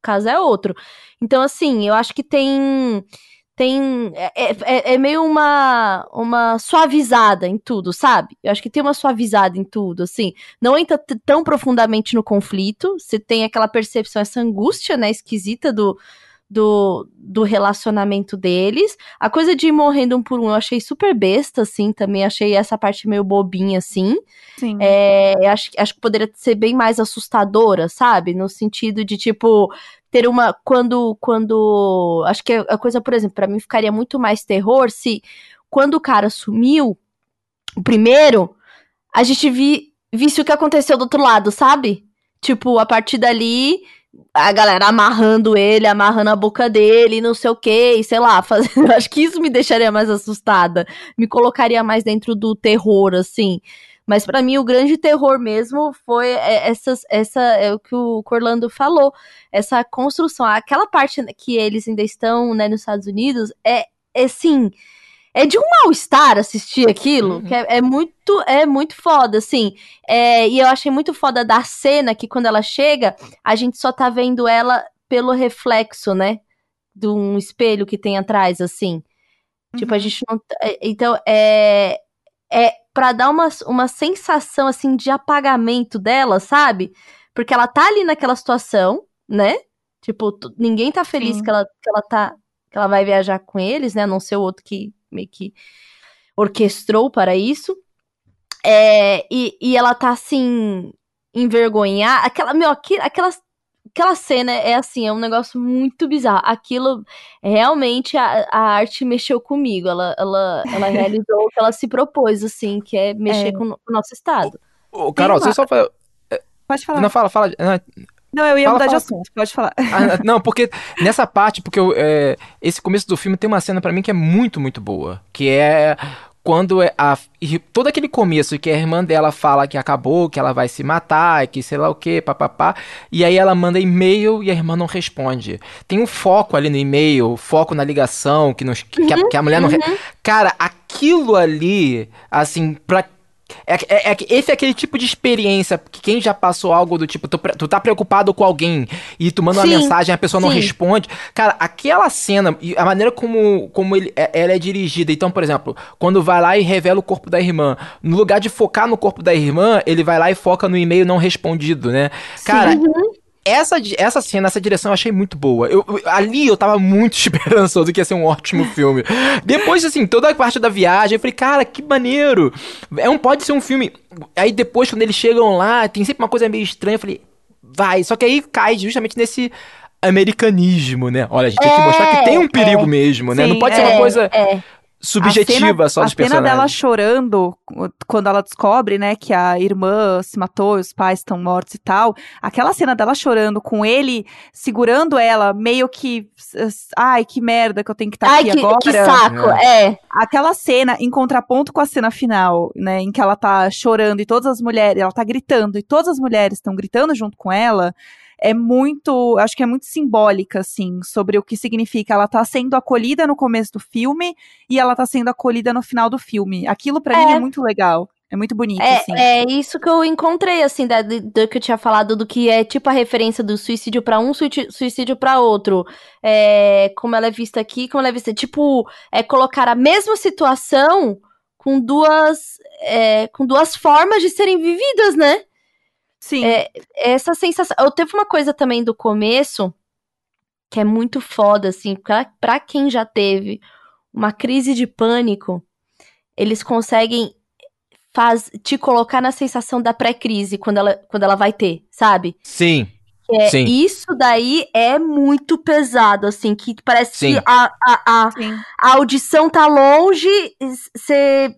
caso é outro. Então, assim, eu acho que tem tem é, é, é meio uma uma suavizada em tudo, sabe? Eu acho que tem uma suavizada em tudo, assim. Não entra tão profundamente no conflito, você tem aquela percepção, essa angústia, né, esquisita do do, do relacionamento deles. A coisa de ir morrendo um por um eu achei super besta, assim, também achei essa parte meio bobinha, assim. Sim. É, acho, acho que poderia ser bem mais assustadora, sabe? No sentido de, tipo, ter uma. Quando. quando Acho que a coisa, por exemplo, para mim ficaria muito mais terror se quando o cara sumiu, o primeiro, a gente vi, visse o que aconteceu do outro lado, sabe? Tipo, a partir dali, a galera amarrando ele, amarrando a boca dele, não sei o que, sei lá, fazendo. Acho que isso me deixaria mais assustada. Me colocaria mais dentro do terror, assim. Mas para mim o grande terror mesmo foi essa, essa é o que o Orlando falou, essa construção, aquela parte que eles ainda estão, né, nos Estados Unidos, é, é sim, é de um mal-estar assistir aquilo, uhum. que é, é, muito, é muito foda, assim. É, e eu achei muito foda da cena que quando ela chega, a gente só tá vendo ela pelo reflexo, né? De um espelho que tem atrás, assim. Uhum. Tipo, a uhum. gente não. É, então, é. É para dar uma, uma sensação, assim, de apagamento dela, sabe? Porque ela tá ali naquela situação, né? Tipo, ninguém tá feliz que ela, que ela tá. Que ela vai viajar com eles, né? A não ser o outro que meio que orquestrou para isso. É, e, e ela tá assim, envergonhar. Aquela, meu, aquela, aquela cena é assim, é um negócio muito bizarro. Aquilo realmente a, a arte mexeu comigo. Ela, ela, ela realizou o que ela se propôs, assim, que é mexer é. Com, o nosso estado. Ô, Carol, você só fala. Pode falar. Não, fala, fala. Não, eu ia fala, mudar fala. de assunto, pode falar. Ah, não, porque nessa parte, porque eu, é, esse começo do filme tem uma cena para mim que é muito, muito boa. Que é quando é a, todo aquele começo que a irmã dela fala que acabou, que ela vai se matar, que sei lá o que, papapá, e aí ela manda e-mail e a irmã não responde. Tem um foco ali no e-mail, foco na ligação, que, nos, que, uhum, a, que a mulher uhum. não. Cara, aquilo ali, assim, pra é, é, é, esse é aquele tipo de experiência que quem já passou algo do tipo, tu, tu tá preocupado com alguém e tu manda sim, uma mensagem e a pessoa sim. não responde. Cara, aquela cena e a maneira como, como ele, é, ela é dirigida. Então, por exemplo, quando vai lá e revela o corpo da irmã, no lugar de focar no corpo da irmã, ele vai lá e foca no e-mail não respondido, né? Cara, sim essa, essa cena, essa direção eu achei muito boa. Eu, eu, ali eu tava muito esperançoso que ia ser um ótimo filme. Depois, assim, toda a parte da viagem, eu falei, cara, que maneiro. É um, pode ser um filme. Aí depois, quando eles chegam lá, tem sempre uma coisa meio estranha. Eu falei, vai. Só que aí cai justamente nesse americanismo, né? Olha, a gente é, tem que mostrar que tem um perigo é, mesmo, né? Sim, Não pode ser uma é, coisa. Subjetiva cena, só dos personagens. A cena dela chorando quando ela descobre, né, que a irmã se matou, os pais estão mortos e tal. Aquela cena dela chorando com ele segurando ela, meio que ai, que merda que eu tenho que estar tá aqui que, agora. Que saco, é. é. Aquela cena em contraponto com a cena final, né, em que ela tá chorando e todas as mulheres, ela tá gritando e todas as mulheres estão gritando junto com ela é muito, acho que é muito simbólica, assim, sobre o que significa. Ela tá sendo acolhida no começo do filme e ela tá sendo acolhida no final do filme. Aquilo para é. mim é muito legal. É muito bonito, é, assim. É isso que eu encontrei, assim, da, do que eu tinha falado, do que é tipo a referência do suicídio para um, suicídio para outro. É, como ela é vista aqui, como ela é vista. Tipo, é colocar a mesma situação com duas. É, com duas formas de serem vividas, né? Sim. É, essa sensação. Eu teve uma coisa também do começo que é muito foda, assim, pra, pra quem já teve uma crise de pânico, eles conseguem faz, te colocar na sensação da pré-crise quando ela, quando ela vai ter, sabe? Sim. É, Sim. Isso daí é muito pesado, assim, que parece Sim. que a, a, a, a, audição tá longe, você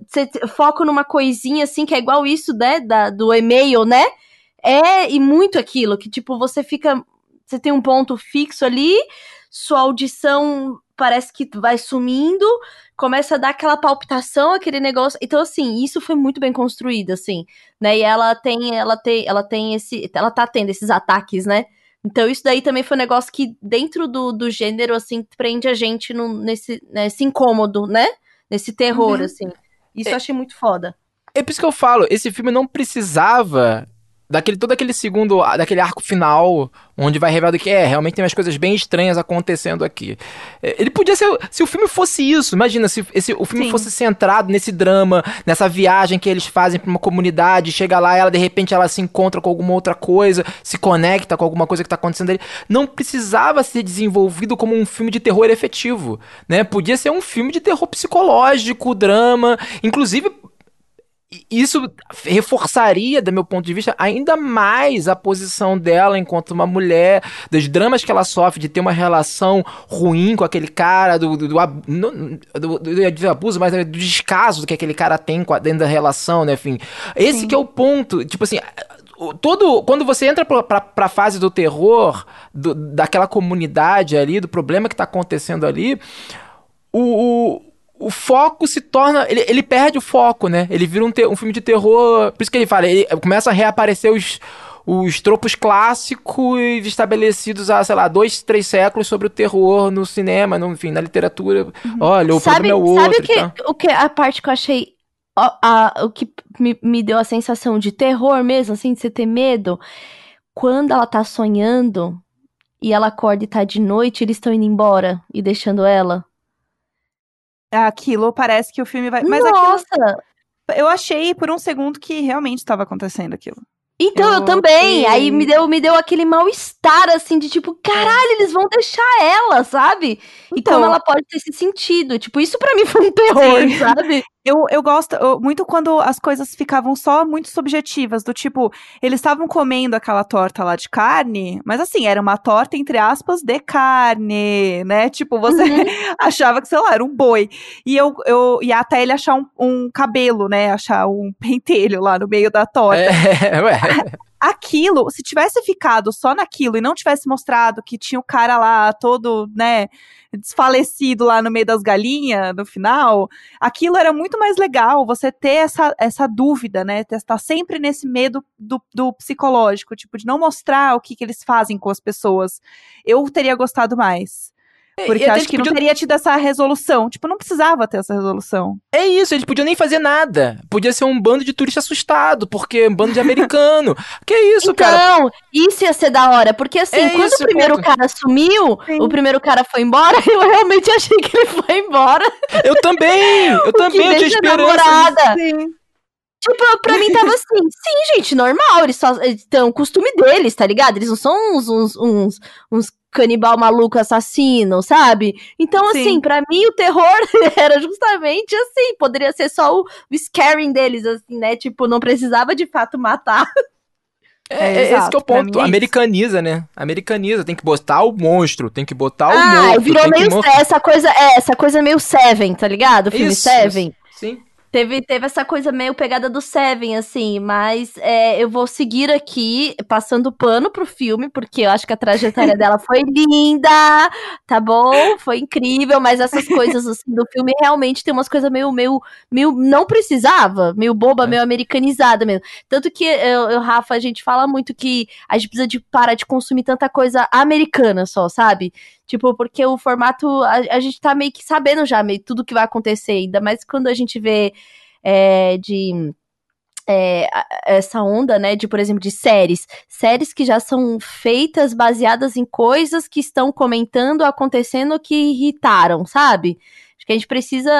foca numa coisinha, assim, que é igual isso, né, da, do e-mail, né? É e muito aquilo, que tipo, você fica. Você tem um ponto fixo ali, sua audição parece que vai sumindo, começa a dar aquela palpitação, aquele negócio. Então, assim, isso foi muito bem construído, assim, né? E ela tem, ela tem, ela tem esse. Ela tá tendo esses ataques, né? Então, isso daí também foi um negócio que, dentro do, do gênero, assim, prende a gente no, nesse, nesse incômodo, né? Nesse terror, uhum. assim. Isso é, eu achei muito foda. É por isso que eu falo, esse filme não precisava daquele todo aquele segundo, daquele arco final, onde vai revelar que é, realmente tem umas coisas bem estranhas acontecendo aqui. É, ele podia ser, se o filme fosse isso, imagina, se esse, o filme Sim. fosse centrado nesse drama, nessa viagem que eles fazem pra uma comunidade, chega lá, ela de repente ela se encontra com alguma outra coisa, se conecta com alguma coisa que tá acontecendo ali. Não precisava ser desenvolvido como um filme de terror efetivo, né? Podia ser um filme de terror psicológico, drama, inclusive isso reforçaria, do meu ponto de vista, ainda mais a posição dela enquanto uma mulher, dos dramas que ela sofre de ter uma relação ruim com aquele cara, do, do, do, do abuso, mas do descaso que aquele cara tem dentro da relação, né? Enfim, esse Sim. que é o ponto. Tipo assim, todo quando você entra pra, pra, pra fase do terror, do, daquela comunidade ali, do problema que tá acontecendo ali, o, o o foco se torna. Ele, ele perde o foco, né? Ele vira um, te, um filme de terror. Por isso que ele fala, ele começa a reaparecer os, os tropos clássicos estabelecidos há, sei lá, dois, três séculos sobre o terror no cinema, no, enfim, na literatura. Uhum. Olha, o sabe, é outro. Sabe que, o que a parte que eu achei. A, a, o que me, me deu a sensação de terror mesmo, assim, de você ter medo? Quando ela tá sonhando e ela acorda e tá de noite, eles estão indo embora e deixando ela aquilo parece que o filme vai. Mas Nossa! Aquilo, eu achei por um segundo que realmente estava acontecendo aquilo. Então, eu, eu também. Aí me deu, me deu aquele mal-estar, assim, de tipo, caralho, eles vão deixar ela, sabe? Então, e como então ela pode ter esse sentido. Tipo, isso para mim foi um terror, sim. sabe? Eu, eu gosto eu, muito quando as coisas ficavam só muito subjetivas, do tipo, eles estavam comendo aquela torta lá de carne, mas assim, era uma torta, entre aspas, de carne, né? Tipo, você uhum. achava que, sei lá, era um boi. E eu, eu e até ele achar um, um cabelo, né? Achar um pentelho lá no meio da torta. É, ué. aquilo, se tivesse ficado só naquilo e não tivesse mostrado que tinha o cara lá todo, né, desfalecido lá no meio das galinhas no final, aquilo era muito mais legal, você ter essa, essa dúvida, né, estar sempre nesse medo do, do psicológico, tipo, de não mostrar o que, que eles fazem com as pessoas. Eu teria gostado mais. É, Porque acho que podia... não teria tido essa resolução. Tipo, não precisava ter essa resolução. É isso, eles podiam nem fazer nada. Podia ser um bando de turista assustado, porque um bando de americano. que isso, então, cara? Então, isso ia ser da hora. Porque assim, é quando isso, o primeiro ponto. cara sumiu, Sim. o primeiro cara foi embora, eu realmente achei que ele foi embora. Eu também! Eu também, eu tinha esperança. Sim. Tipo, pra mim tava assim, sim, gente, normal, eles só estão costume deles, tá ligado? Eles não são uns, uns, uns, uns canibal maluco assassino, sabe? Então, Sim. assim, para mim o terror era justamente assim, poderia ser só o, o scaring deles, assim, né? Tipo, não precisava de fato matar. É, é, é esse que é o ponto. É Americaniza, né? Americaniza. Tem que botar o monstro, tem que botar o ah, monstro. virou meio essa coisa, é, essa coisa meio Seven, tá ligado? O filme isso, Seven. Isso. Sim. Teve, teve essa coisa meio pegada do Seven, assim, mas é, eu vou seguir aqui passando pano pro filme, porque eu acho que a trajetória dela foi linda, tá bom? Foi incrível, mas essas coisas assim, do filme realmente tem umas coisas meio, meio, meio. Não precisava, meio boba, é. meio americanizada mesmo. Tanto que eu, eu, Rafa, a gente fala muito que a gente precisa de parar de consumir tanta coisa americana só, sabe? Tipo, porque o formato, a, a gente tá meio que sabendo já meio tudo que vai acontecer, ainda mais quando a gente vê é, de. É, essa onda, né, de, por exemplo, de séries. Séries que já são feitas baseadas em coisas que estão comentando, acontecendo, que irritaram, sabe? Acho que a gente precisa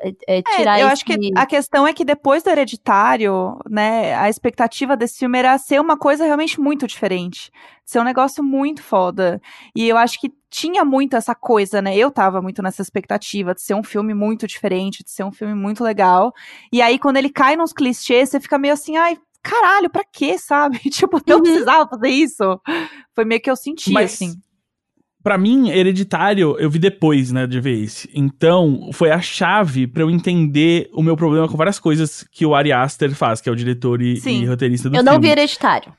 é, é, tirar é, Eu esse... acho que a questão é que depois do Hereditário, né, a expectativa desse filme era ser uma coisa realmente muito diferente. Ser um negócio muito foda. E eu acho que tinha muito essa coisa, né? Eu tava muito nessa expectativa de ser um filme muito diferente, de ser um filme muito legal. E aí, quando ele cai nos clichês, você fica meio assim, ai, caralho, pra quê, sabe? tipo, não uhum. precisava fazer isso. Foi meio que eu senti, Mas... assim para mim, Hereditário, eu vi depois, né, de ver esse. Então, foi a chave para eu entender o meu problema com várias coisas que o Ari Aster faz, que é o diretor e, e roteirista do eu filme. Eu não vi Hereditário.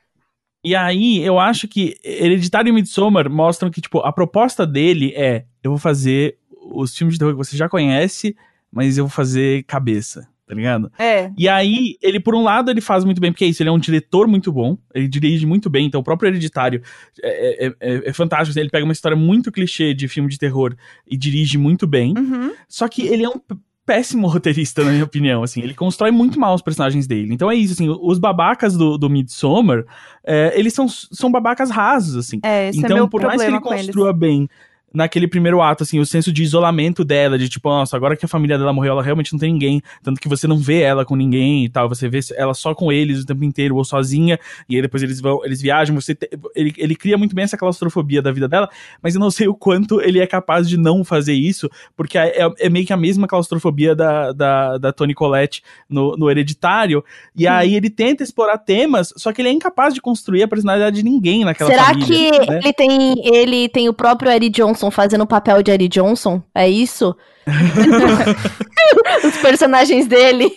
E aí, eu acho que Hereditário e Midsommar mostram que, tipo, a proposta dele é: eu vou fazer os filmes de terror que você já conhece, mas eu vou fazer cabeça tá ligado? É. E aí, ele, por um lado, ele faz muito bem, porque é isso, ele é um diretor muito bom, ele dirige muito bem, então o próprio Hereditário é, é, é, é fantástico, assim, ele pega uma história muito clichê de filme de terror e dirige muito bem, uhum. só que ele é um péssimo roteirista, na minha opinião, assim. Ele constrói muito mal os personagens dele. Então é isso, assim, os babacas do, do Midsommar, é, eles são, são babacas rasos, assim. É, então, é meu por mais que ele com eles. construa bem naquele primeiro ato, assim, o senso de isolamento dela, de tipo, nossa, agora que a família dela morreu, ela realmente não tem ninguém, tanto que você não vê ela com ninguém e tal, você vê ela só com eles o tempo inteiro, ou sozinha, e aí depois eles vão, eles viajam, você te- ele, ele cria muito bem essa claustrofobia da vida dela, mas eu não sei o quanto ele é capaz de não fazer isso, porque é, é- é meio que a mesma claustrofobia da, da, da Toni Collette no, no Hereditário, e aí ele tenta explorar temas, só que ele é incapaz de construir a personalidade de ninguém naquela Será família. que né? ele tem ele tem o próprio Eddie Johnson fazendo o papel de Eddie Johnson? É isso? Os personagens dele.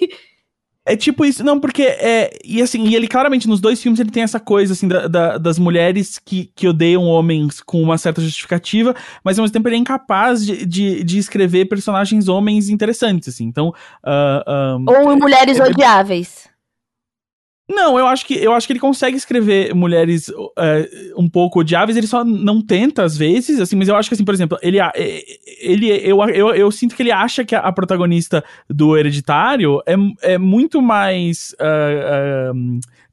É tipo isso, não, porque é. E assim, e ele claramente nos dois filmes ele tem essa coisa, assim, da, da- das mulheres que, que odeiam homens com uma certa justificativa, mas ao mesmo tempo ele é incapaz de, de, de escrever personagens homens interessantes, assim. Então. ah, ah, Ou mulheres é- odiáveis. Não, eu acho que eu acho que ele consegue escrever mulheres é, um pouco odiáveis, ele só não tenta às vezes, assim, mas eu acho que assim, por exemplo, ele é, ele eu, eu, eu sinto que ele acha que a, protagonista do Hereditário é, é muito mais ah, ah,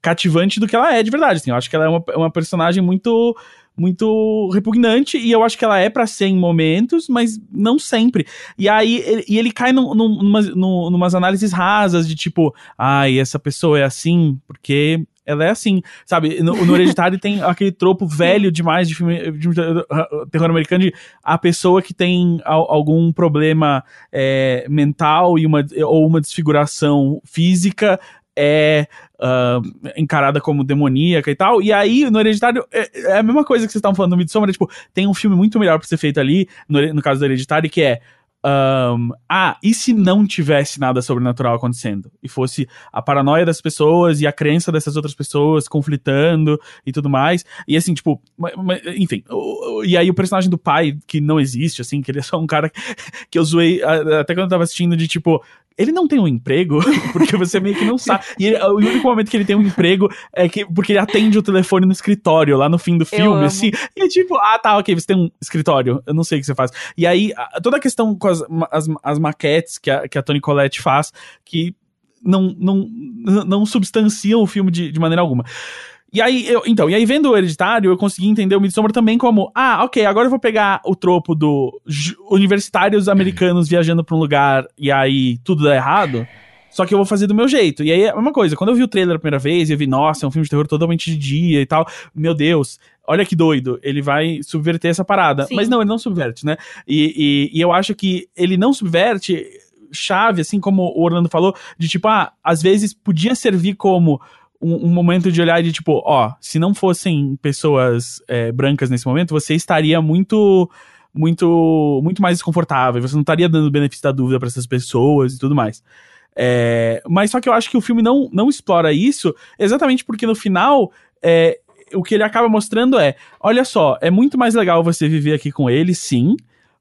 cativante do que ela é de verdade, assim. Eu acho que ela é uma, uma personagem muito muito repugnante e eu acho que ela é pra ser em momentos, mas não sempre. E aí ele, e ele cai num, num, numas, num- numas análises rasas de tipo, ai, essa pessoa é assim porque ela é assim, sabe? No, no Hereditário tem aquele tropo velho demais de filme de terror americano de a pessoa que tem al- algum problema é, mental e uma, ou uma desfiguração física é ah, encarada como demoníaca e tal. E aí, no Hereditário, é, é a mesma coisa que vocês estavam falando no Midsommar, é, tipo, tem um filme muito melhor pra ser feito ali, no, no caso do Hereditário, que é ahn, ah, e se não tivesse nada sobrenatural acontecendo? E fosse a paranoia das pessoas e a crença dessas outras pessoas conflitando e tudo mais. E assim, tipo, enfim. E aí o personagem do pai, que não existe, assim, que ele é só um cara que eu zoei até quando eu tava assistindo de tipo. Ele não tem um emprego, porque você meio que não sabe. E ele- o único momento que ele tem um emprego é que porque ele atende o telefone no escritório, lá no fim do filme, assim. E é tipo, ah, tá, ok, você tem um escritório, eu não sei o que você faz. E aí, toda a questão com as, as, as maquetes que a, que a Toni Collette faz, que não, não, não substanciam o filme de, de maneira alguma. E aí, eu, então, e aí vendo o Hereditário, eu consegui entender o Midsommar também como, ah, ok, agora eu vou pegar o tropo do universitários americanos viajando pra um lugar e aí tudo dá errado, só que eu vou fazer do meu jeito. E aí é uma coisa, quando eu vi o trailer a primeira vez, eu vi, nossa, é um filme de terror totalmente de dia e tal, meu Deus, olha que doido, ele vai subverter essa parada. Sim. Mas não, ele não subverte, né? E, e, e eu acho que ele não subverte chave, assim como o Orlando falou, de tipo, ah, às vezes podia servir como um, um momento de olhar de tipo, ó, se não fossem pessoas é, brancas nesse momento, você estaria muito muito muito mais desconfortável, você não estaria dando benefício da dúvida pra essas pessoas e tudo mais. É, mas só que eu acho que o filme não, não explora isso, exatamente porque no final é, o que ele acaba mostrando é: olha só, é muito mais legal você viver aqui com ele, sim,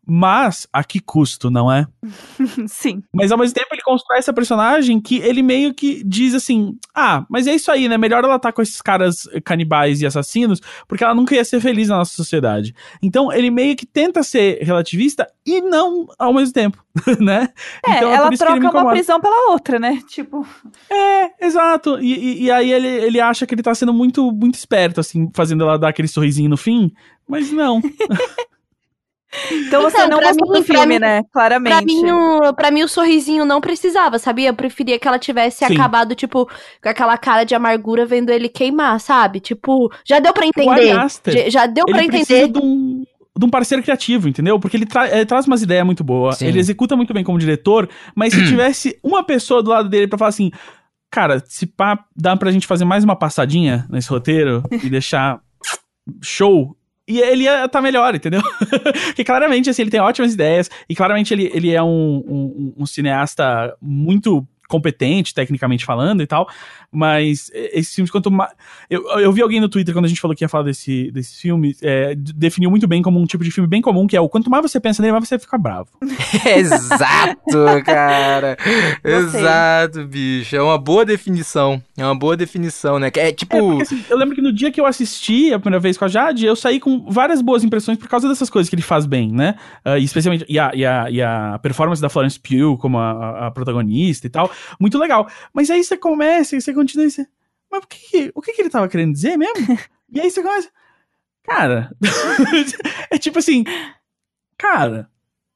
mas a que custo, não é? Sim. Mas ao mesmo tempo ele constrói essa personagem que ele meio que diz assim: ah, mas é isso aí, né? Melhor ela estar com esses caras canibais e assassinos, porque ela nunca ia ser feliz na nossa sociedade. Então ele meio que tenta ser relativista e não ao mesmo tempo, né? É, então, ela que ele troca uma prisão pela outra, né? Tipo, É, exato. E, e- e aí ele, ele acha que ele tá sendo muito, muito esperto, assim, fazendo ela dar aquele sorrisinho no fim, mas não. Então você Não, não pra gostou mim- do pra filme, mim- né? Pra Claramente. mim, o, pra mim, o sorrisinho não precisava, sabia? Eu preferia que ela tivesse Sim. acabado, tipo, com aquela cara de amargura vendo ele queimar, sabe? Tipo, já deu pra O entender. Já- Já deu pra ele precisa entender. de um, de um parceiro criativo, entendeu? Porque ele, tra- ele traz umas ideias muito boas, Sim. ele executa muito bem como diretor, mas se tivesse uma pessoa do lado dele pra falar assim, cara, se pá, dá pra gente fazer mais uma passadinha nesse roteiro e deixar show. E ele ia tá melhor, entendeu? Porque claramente, assim, ele tem ótimas ideias, e claramente ele, ele é um, um, um cineasta muito competente, tecnicamente falando e tal. Mas esses filmes, quanto mais. Eu, eu vi alguém no Twitter, quando a gente falou que ia falar desse, desse filme, é, definiu muito bem como um tipo de filme bem comum, que é o quanto mais você pensa nele, mais você fica bravo. Exato, cara. Exato, bicho. É uma boa definição. É uma boa definição, né? Que É tipo. É, porque, assim, eu lembro que no dia que eu assisti a primeira vez com a Jade, eu saí com várias boas impressões por causa dessas coisas que ele faz bem, né? E especialmente. E a, e, a, e a performance da Florence Pugh como a, a- a protagonista e tal. Muito legal. Mas aí você começa e você continua você. Mas o que, o que, que ele tava querendo dizer mesmo? e aí você começa. Cara. é tipo assim. Cara.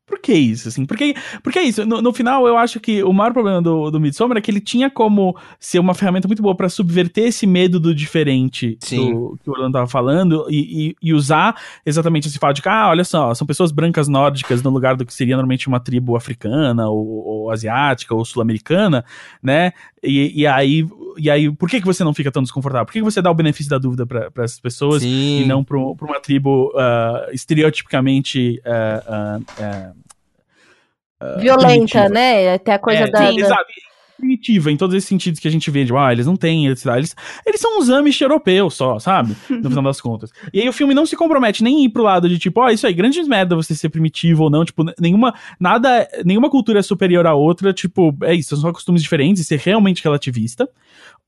Por que isso, assim? Porque, porque é isso. No, no final, eu acho que o maior problema do, do Midsommar é que ele tinha como ser uma ferramenta muito boa pra subverter esse medo do diferente Sim. do, que o Orlando tava falando e, e- e usar exatamente esse fato de que, ah, olha só, são pessoas brancas nórdicas no lugar do que seria normalmente uma tribo africana ou, ou asiática ou sul-americana, né? E, e aí, e aí, por que, que você não fica tão desconfortável? Por que, que você dá o benefício da dúvida pra essas pessoas Sim. e não pra, pra uma tribo ah, estereotipicamente ah, ah, Violenta, primitiva. né? Até a coisa É, da. sim, da- exato. Primitiva, em todos esses sentidos que a gente vê, de, ah, eles não têm. Eles, eles são uns Amish europeus só, sabe? No final das contas. E aí o filme não se compromete nem ir pro lado de tipo, ó, isso aí, grande merda você ser primitivo ou não, tipo, nenhuma, nada, nenhuma cultura é superior à outra, tipo, é isso, são só costumes diferentes e ser realmente relativista.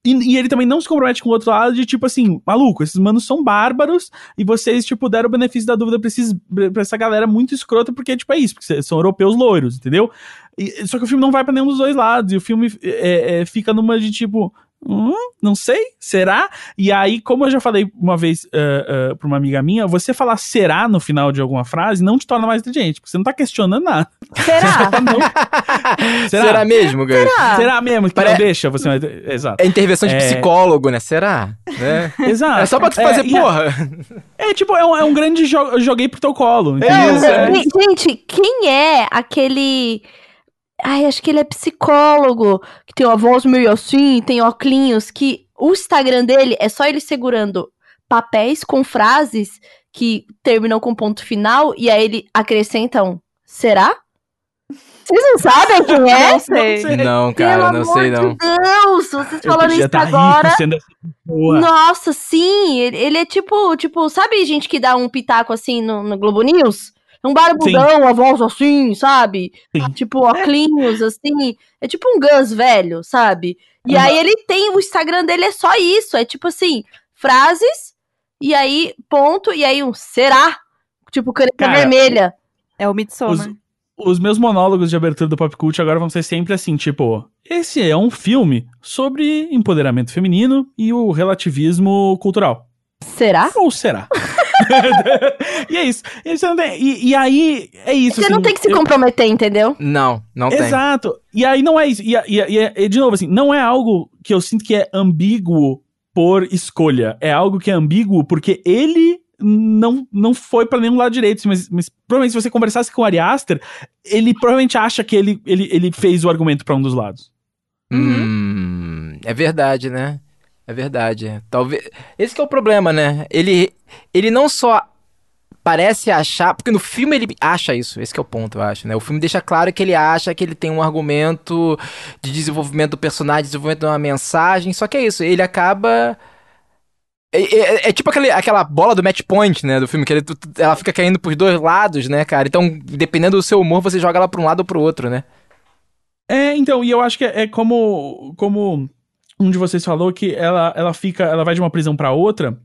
E, e ele também não se compromete com o outro lado de tipo assim, maluco, esses manos são bárbaros e vocês, tipo, deram o benefício da dúvida pra, esses, pra essa galera muito escrota, porque, tipo, é isso, porque são europeus loiros, entendeu? E- só que o filme não vai pra nenhum dos dois lados, e o filme é, é, fica numa de tipo. Hum, não sei, será? E aí, como eu já falei uma vez uh, uh, pra uma amiga minha, você falar será no final de alguma frase não te torna mais inteligente, porque você não tá questionando nada. Será? Será? Será? mesmo, cara? Será? Será mesmo que Pare- não deixa? Você vai... Exato. É intervenção de É. psicólogo, né? Será? Né? Exato. É só pra tu É, fazer, e a- porra. É, tipo, é um, é um grande jo joguei pro teu colo. entendeu? é. Gente, quem é aquele. Ai, acho que ele é psicólogo, que tem uma voz meio assim, tem óculos, que o Instagram dele é só ele segurando papéis com frases que terminam com ponto final e aí ele acrescenta um será? Vocês não sabem quem é? Não sei. Não, cara, Pelo não sei não. de Deus, vocês falando podia isso tá agora. rico. Nossa, sim, ele, ele é tipo, tipo, sabe gente que dá um pitaco assim no, no Globo News? Um barbudão, uma voz assim, sabe? Sim. Tipo, óculos, assim. É tipo um Gus velho, sabe? E Uhum. aí ele tem, o Instagram dele é só isso, é tipo assim, frases, e aí ponto, e aí um será? Tipo, caneta Cara, vermelha. É o Midsommar. Os meus monólogos de abertura do Pop Cult agora vão ser sempre assim, tipo, esse é um filme sobre empoderamento feminino e o relativismo cultural. Será? Ou será? e é isso. E, não e- aí, é isso. Você não assim, tem que se eu- comprometer, entendeu? Não, não tem. Exato. E aí não é isso. E, e- e- e, de novo, assim, não é algo que eu sinto que é ambíguo por escolha. É algo que é ambíguo porque ele não, não foi pra nenhum lado direito. Mas, mas provavelmente se você conversasse com o Ari Aster, ele provavelmente acha que ele, ele, ele fez o argumento pra um dos lados. Hum, é verdade, né? É verdade. Talvez. Esse é o problema, né? Ele, ele não só parece achar. Porque no filme ele acha isso. Esse é o ponto, eu acho, né? O filme deixa claro que ele acha que ele tem um argumento de desenvolvimento do personagem, desenvolvimento de uma mensagem. Só que é isso. Ele acaba. É, é- é tipo aquele- aquela bola do match point, né? Do filme, que ele- ela fica caindo pros dois lados, né, cara? Então, dependendo do seu humor, você joga ela pra um lado ou pro outro, né? É, então, e eu acho que é, é como, como um de vocês falou que ela, ela fica, ela vai de uma prisão pra outra.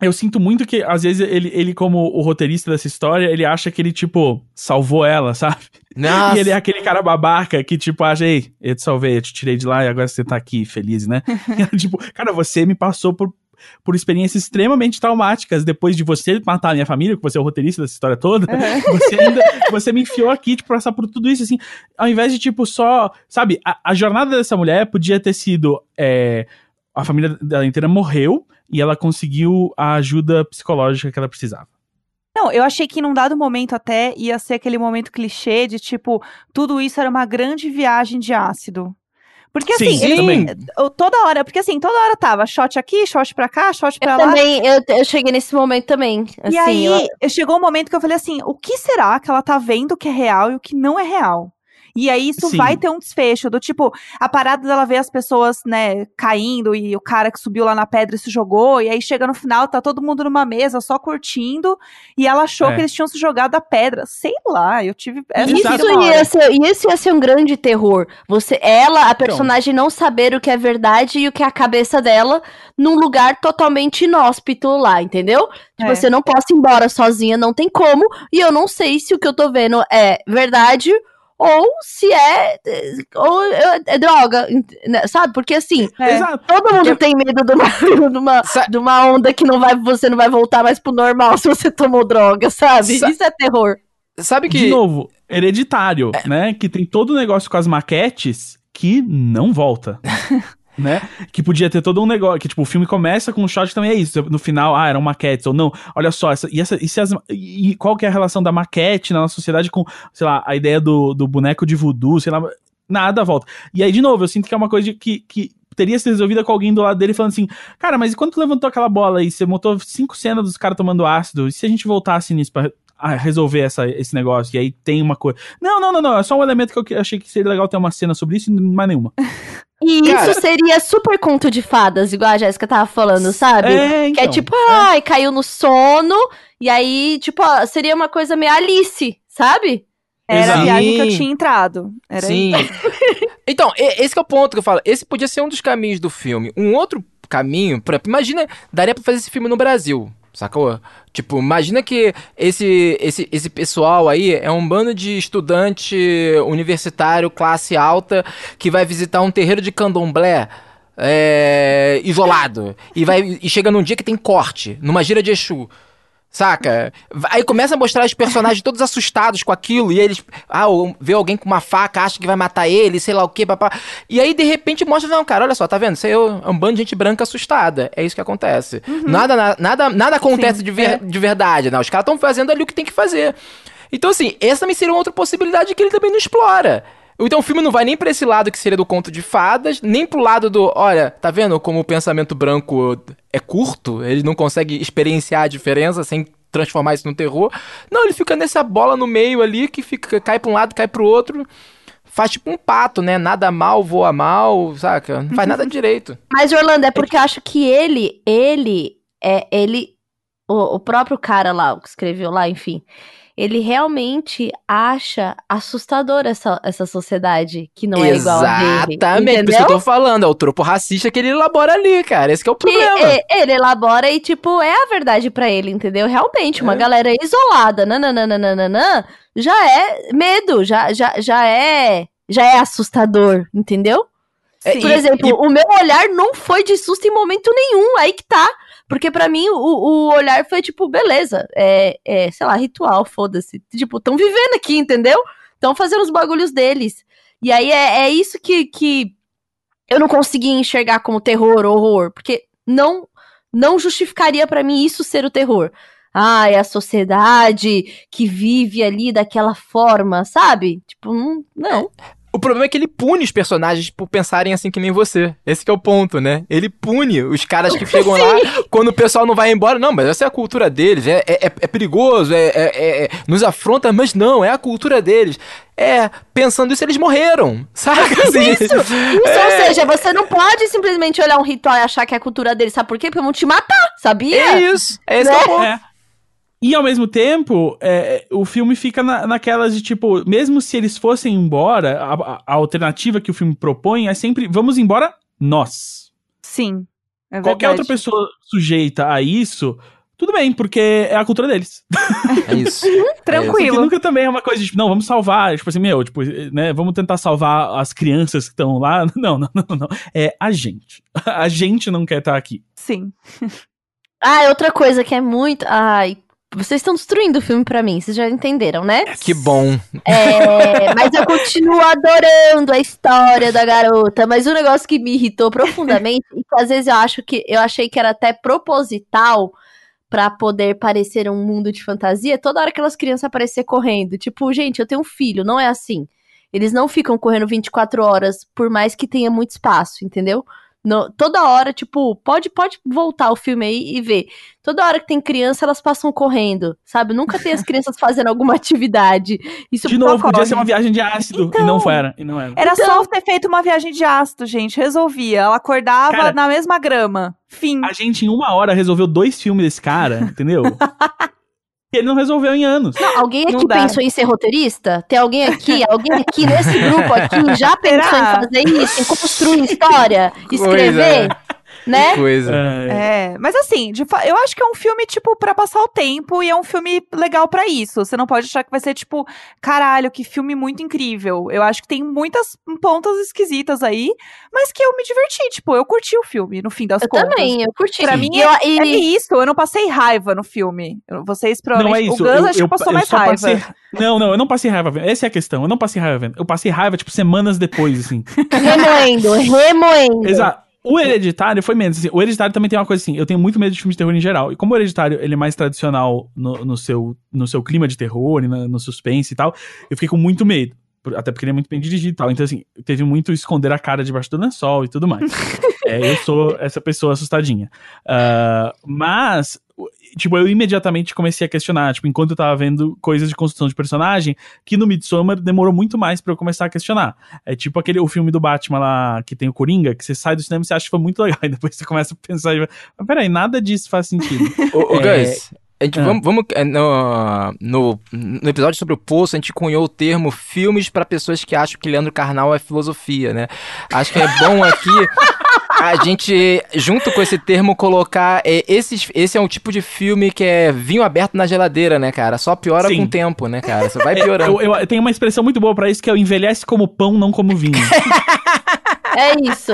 Eu sinto muito que, às vezes, ele, ele, como o roteirista dessa história, ele acha que ele, tipo, salvou ela, sabe? Nossa. E ele é aquele cara babaca que, tipo, acha, ei, eu te salvei, eu te tirei de lá e agora você tá aqui, feliz, né? tipo, cara, você me passou por, por experiências extremamente traumáticas depois de você matar a minha família, que você é o roteirista dessa história toda. Você ainda, você me enfiou aqui, tipo, passar por tudo isso, assim, ao invés de, tipo, só, sabe, a, a jornada dessa mulher podia ter sido, é, a família dela inteira morreu e ela conseguiu a ajuda psicológica que ela precisava. Não, eu achei que num dado momento até ia ser aquele momento clichê de tipo, tudo isso era uma grande viagem de ácido. Porque assim, Sim, ele- toda hora, porque assim, toda hora tava shot aqui, shot pra cá, shot pra Eu lá. também, eu, eu cheguei nesse momento também. Assim, e aí, eu- eu- chegou um momento que eu falei assim, o que será que ela tá vendo que é real e o que não é real? E aí isso Sim. vai ter um desfecho do tipo, a parada dela ver as pessoas, né, caindo e o cara que subiu lá na pedra se jogou, e aí chega no final, tá todo mundo numa mesa só curtindo, e ela achou É. que eles tinham se jogado da pedra. Sei lá, eu tive essa Isso ia, ser, isso ia ser um grande terror. Você, ela, a personagem, não saber o que é verdade e o que é a cabeça dela num lugar totalmente inóspito lá, entendeu? Tipo, É. você não posso ir embora sozinha, não tem como. E eu não sei se o que eu tô vendo é verdade ou se é, ou é, é droga, né, sabe? Porque assim, É. Todo mundo tem medo de uma, de, uma, de uma onda que não vai, você não vai voltar mais pro normal se você tomou droga, sabe? Sa- Isso é terror. Sabe que. De novo, hereditário, né? Que tem todo o negócio com as maquetes que não volta. né? Que podia ter todo um negócio. Que, tipo, o filme começa com um shot que também é isso. No final, ah, eram maquetes. Ou não, olha só, essa, e, essa, e, se as- e qual que é a relação da maquete na nossa sociedade com, sei lá, a ideia do, do boneco de voodoo, sei lá. Nada volta. E aí, de novo, eu sinto que é uma coisa que, que teria sido resolvida com alguém do lado dele falando assim: Cara, mas e quando tu levantou aquela bola aí, você montou cinco cenas dos caras tomando ácido, e se a gente voltasse nisso pra resolver essa, esse negócio? E aí tem uma coisa. Não, não, não, não. É só um elemento que eu achei que seria legal ter uma cena sobre isso e mais nenhuma. E Cara- isso seria super conto de fadas, igual a Jéssica tava falando, sabe? É, Que é então. tipo, ai, caiu no sono, e aí, tipo, ó, seria uma coisa meio Alice, sabe? Era a Exato. viagem que eu tinha entrado. Era Sim. então, esse que é o ponto que eu falo. Esse podia ser um dos caminhos do filme. Um outro caminho, exemplo, imagina, daria pra fazer esse filme no Brasil, sacou? Tipo, imagina que esse, esse, esse pessoal aí é um bando de estudante universitário, classe alta, que vai visitar um terreiro de candomblé. é, isolado e vai e chega num dia que tem corte numa gira de Exu Saca? Aí começa a mostrar os personagens todos assustados com aquilo, e eles. Ah, vê alguém com uma faca, acha que vai matar ele, sei lá o que, papá. E aí, de repente, mostra, não, cara, olha só, tá vendo? Isso aí é um bando de gente branca assustada. É isso que acontece. Nada, na- nada, nada acontece Sim, de, ver- é. de verdade, não. Os caras estão fazendo ali o que tem que fazer. Então, assim, essa também seria uma outra possibilidade que ele também não explora. Então o filme não vai nem pra esse lado que seria do conto de fadas, nem pro lado do, olha, tá vendo como o pensamento branco é curto? Ele não consegue experienciar a diferença sem transformar isso no terror. Não, ele fica nessa bola no meio ali que fica cai pra um lado, cai pro outro. Faz tipo um pato, né? Nada mal, voa mal, saca? Não faz nada direito. Mas, Orlando, é porque eu acho que ele, ele, é, ele, o, o próprio cara lá, o que escreveu lá, enfim, ele realmente acha assustador essa, essa sociedade que não é igual a dele. Exatamente, por isso que eu tô falando. É o tropo racista que ele elabora ali, cara. Esse que é o problema. é- ele elabora e, tipo, é a verdade pra ele, entendeu? Realmente, uma É. galera isolada, nananana, já é medo, já, já, já é já é assustador, entendeu? É, Por e- exemplo, e- o meu olhar não foi de susto em momento nenhum, aí que tá. Porque pra mim o, o olhar foi tipo, beleza, é, é sei lá, ritual, foda-se. Tipo, tão vivendo aqui, entendeu? Tão fazendo os bagulhos deles. E aí é, é isso que, que eu não consegui enxergar como terror, horror, porque não não justificaria pra mim isso ser o terror. Ah, é a sociedade que vive ali daquela forma, sabe? Tipo, não. não. O problema é que ele pune os personagens por pensarem assim que nem você. Esse que é o ponto, né? Ele pune os caras que chegam lá quando o pessoal não vai embora. Não, mas essa é a cultura deles. É, é, é- é perigoso, é, é- é- é- nos afronta, mas não, é a cultura deles. É, pensando isso, eles morreram. Saca? Assim, Isso, isso, ou seja, você não pode simplesmente olhar um ritual e achar que é a cultura dele, sabe por quê? Porque vão te matar, sabia? É isso. É esse que é o ponto. É. E ao mesmo tempo, é, o filme fica na, naquelas de tipo, mesmo se eles fossem embora, a, a- a alternativa que o filme propõe é sempre vamos embora nós. Sim. É Qualquer outra pessoa sujeita a isso, tudo bem, porque é a cultura deles. É isso. Porque Tranquilo. nunca também é uma coisa de, tipo, não, vamos salvar, tipo assim, meu, tipo, né, vamos tentar salvar as crianças que estão lá. Não, não, não, não. É a gente. A gente não quer estar aqui. Sim. Ah, outra coisa que é muito. Ai, vocês estão destruindo o filme pra mim, vocês já entenderam, né? Que bom. É, mas eu continuo adorando a história da garota. Mas o negócio que me irritou profundamente, e que às vezes eu acho que eu achei que era até proposital pra poder parecer um mundo de fantasia, toda hora aquelas crianças aparecer correndo. Tipo, gente, eu tenho um filho, não é assim. Eles não ficam correndo 24 horas, por mais que tenha muito espaço, entendeu? No, toda hora, tipo, pode, pode voltar o filme aí e ver. Toda hora que tem criança, elas passam correndo, sabe? Nunca tem as crianças fazendo alguma atividade. Isso De novo, ocorre. podia ser uma viagem de ácido. E não Então. era. E não era. Era Então- só ter feito uma viagem de ácido, gente. Resolvia. Ela acordava Cara- na mesma grama. Fim. A gente, em uma hora, resolveu dois filmes desse cara, entendeu? E ele não resolveu em anos. Não, alguém Não aqui dá. pensou em ser roteirista? Tem alguém aqui, alguém aqui nesse grupo aqui já pensou Será? em fazer isso, em construir história, Coisa, escrever, né? Que coisa. É, É, mas assim, de fa- eu acho que é um filme, tipo, pra passar o tempo e é um filme legal pra isso. Você não pode achar que vai ser, tipo, caralho, que filme muito incrível. Eu acho que tem muitas pontas esquisitas aí, mas que eu me diverti, tipo, eu curti o filme, no fim das Eu contas. também, eu curti. Pra E mim eu- e- É isso, eu não passei raiva no filme. Eu- Vocês Não é provavelmente. isso. o Gus eu, acho que eu- passou eu mais raiva. passei- Não, não, eu não passei raiva vendo. Essa é a questão. Eu não passei raiva vendo. Eu passei raiva, tipo, semanas depois, assim. remoendo, remoendo. Exato. O Hereditário foi menos. Assim, o Hereditário também tem uma coisa assim. Eu tenho muito medo de filmes de terror em geral. E como o Hereditário ele é mais tradicional no, no seu, no seu clima de terror na- no suspense e tal, eu fiquei com muito medo. Até porque ele é muito bem dirigido e tal. Então, assim, teve muito esconder a cara debaixo do lençol e tudo mais. É, eu sou essa pessoa assustadinha. Ah, mas, tipo, eu imediatamente comecei a questionar, tipo, enquanto eu tava vendo coisas de construção de personagem, que no Midsommar demorou muito mais pra eu começar a questionar. É tipo aquele o filme do Batman lá, que tem o Coringa, que você sai do cinema e você acha que foi muito legal, e depois você começa a pensar, e vai, mas peraí, nada disso faz sentido. Ô, É. Gus, a gente, Ah. vamos, vamos é, no, no, no episódio sobre o Poço, a gente cunhou o termo filmes pra pessoas que acham que Leandro Carnal é filosofia, né? Acho que é bom aqui a gente, junto com esse termo, colocar. É, esses, esse é um tipo de filme que é vinho aberto na geladeira, né, cara? Só piora Sim. com o tempo, né, cara? Você vai É, piorando. eu, eu tenho uma expressão muito boa pra isso, que é o envelhece como pão, não como vinho. É isso.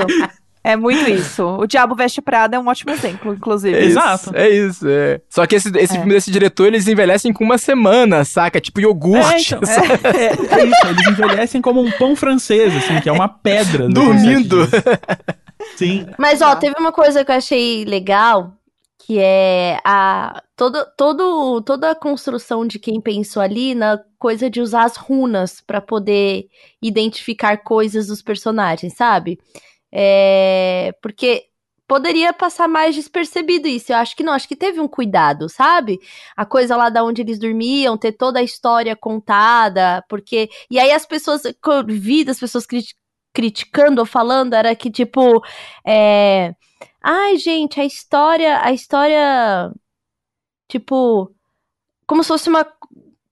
É muito isso. O Diabo Veste Prada é um ótimo exemplo, inclusive. É Exato. É isso, é. Só que esse, esse É. filme desse diretor, eles envelhecem com uma semana, saca? Tipo É, iogurte. então, sabe? é, é isso, eles envelhecem como um pão francês, assim, que é uma pedra. no Dormindo. Sim. Mas, ó, teve uma coisa que eu achei legal, que é a todo, todo, toda a construção de quem pensou ali na coisa de usar as runas pra poder identificar coisas dos personagens, sabe? É, porque poderia passar mais despercebido isso. Eu acho que não, acho que teve um cuidado, sabe? A coisa lá da onde eles dormiam, ter toda a história contada, porque e aí as pessoas eu vi das pessoas criti- criticando ou falando era que tipo é, ai gente, a história, a história tipo como se fosse uma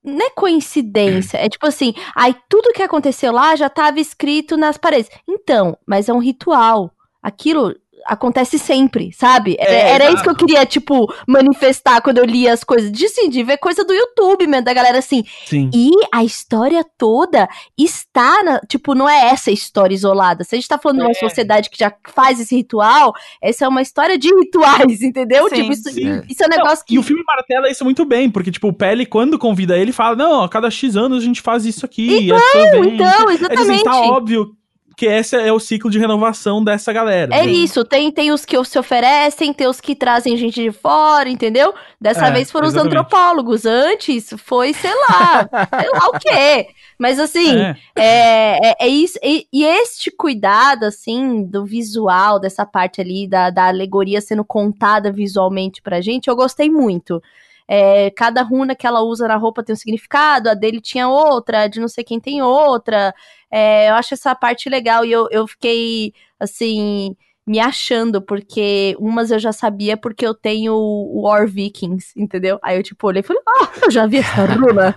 não é coincidência, é tipo assim, aí tudo que aconteceu lá já estava escrito nas paredes. Então, mas é um ritual. Aquilo acontece sempre, sabe? Era, É, era exato. isso que eu queria, tipo, manifestar quando eu li as coisas. De, assim, de ver coisa do YouTube mesmo, da galera assim. Sim. E a história toda está, na, tipo, não é essa história isolada. Se a gente tá falando de uma É. sociedade que já faz esse ritual, essa é uma história de rituais, entendeu? Sim, tipo, isso, sim. isso é um negócio que. E o filme martela isso muito bem, porque, tipo, o Pele, quando convida ele, fala: Não, a cada X anos a gente faz isso aqui. e pessoas vêm." Então, É, tipo assim, exatamente. tá óbvio que esse é o ciclo de renovação dessa galera. É né? isso, tem, tem os que se oferecem, tem os que trazem gente de fora, entendeu? Dessa É, vez foram os exatamente. antropólogos, antes foi, sei lá, sei lá o quê. Mas assim, É. é, é, é isso. E, e este cuidado, assim, do visual, dessa parte ali, da, da alegoria sendo contada visualmente pra gente, eu gostei muito. É, cada runa que ela usa na roupa tem um significado, a dele tinha outra, a de não sei quem tem outra. É, eu acho essa parte legal e eu, eu fiquei, assim, me achando, porque umas eu já sabia porque eu tenho o War Vikings, entendeu? Aí eu, tipo, olhei e falei, ah, eu já vi essa runa.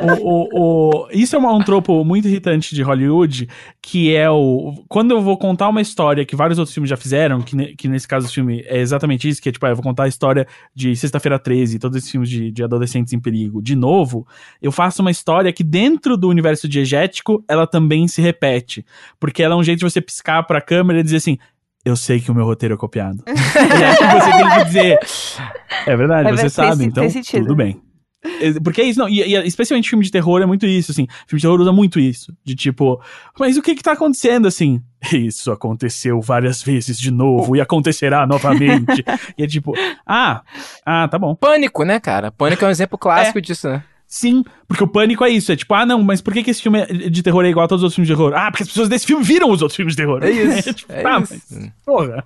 o, o, o- isso é uma- um tropo muito irritante de Hollywood, que é o. Quando eu vou contar uma história que vários outros filmes já fizeram, que, ne- que nesse caso o filme é exatamente isso, que é tipo, ah, eu vou contar a história de Sexta-feira 13, todos esses filmes de, de adolescentes em perigo, de novo, eu faço uma história que dentro do universo diegético, ela também se repete. Porque ela é um jeito de você piscar pra câmera e dizer assim. Eu sei que o meu roteiro é copiado. e aí você tem que dizer. É verdade, É, você sabe, então tudo bem. É, Porque é isso, não, e, e especialmente filme de terror é muito isso, assim. Filme de terror usa muito isso. De tipo, mas o que que tá acontecendo, assim? Isso aconteceu várias vezes de novo e acontecerá novamente. e é tipo, ah, ah, tá bom. Pânico, né, cara? Pânico é um exemplo clássico disso, né? Sim, porque o pânico é isso. É tipo, ah, não, mas por que, que esse filme de terror é igual a todos os outros filmes de terror? Ah, porque as pessoas desse filme viram os outros filmes de terror. É isso. tipo, é tá, isso. mas. Porra.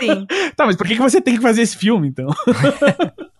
Sim. Tá, mas por que, que você tem que fazer esse filme, então?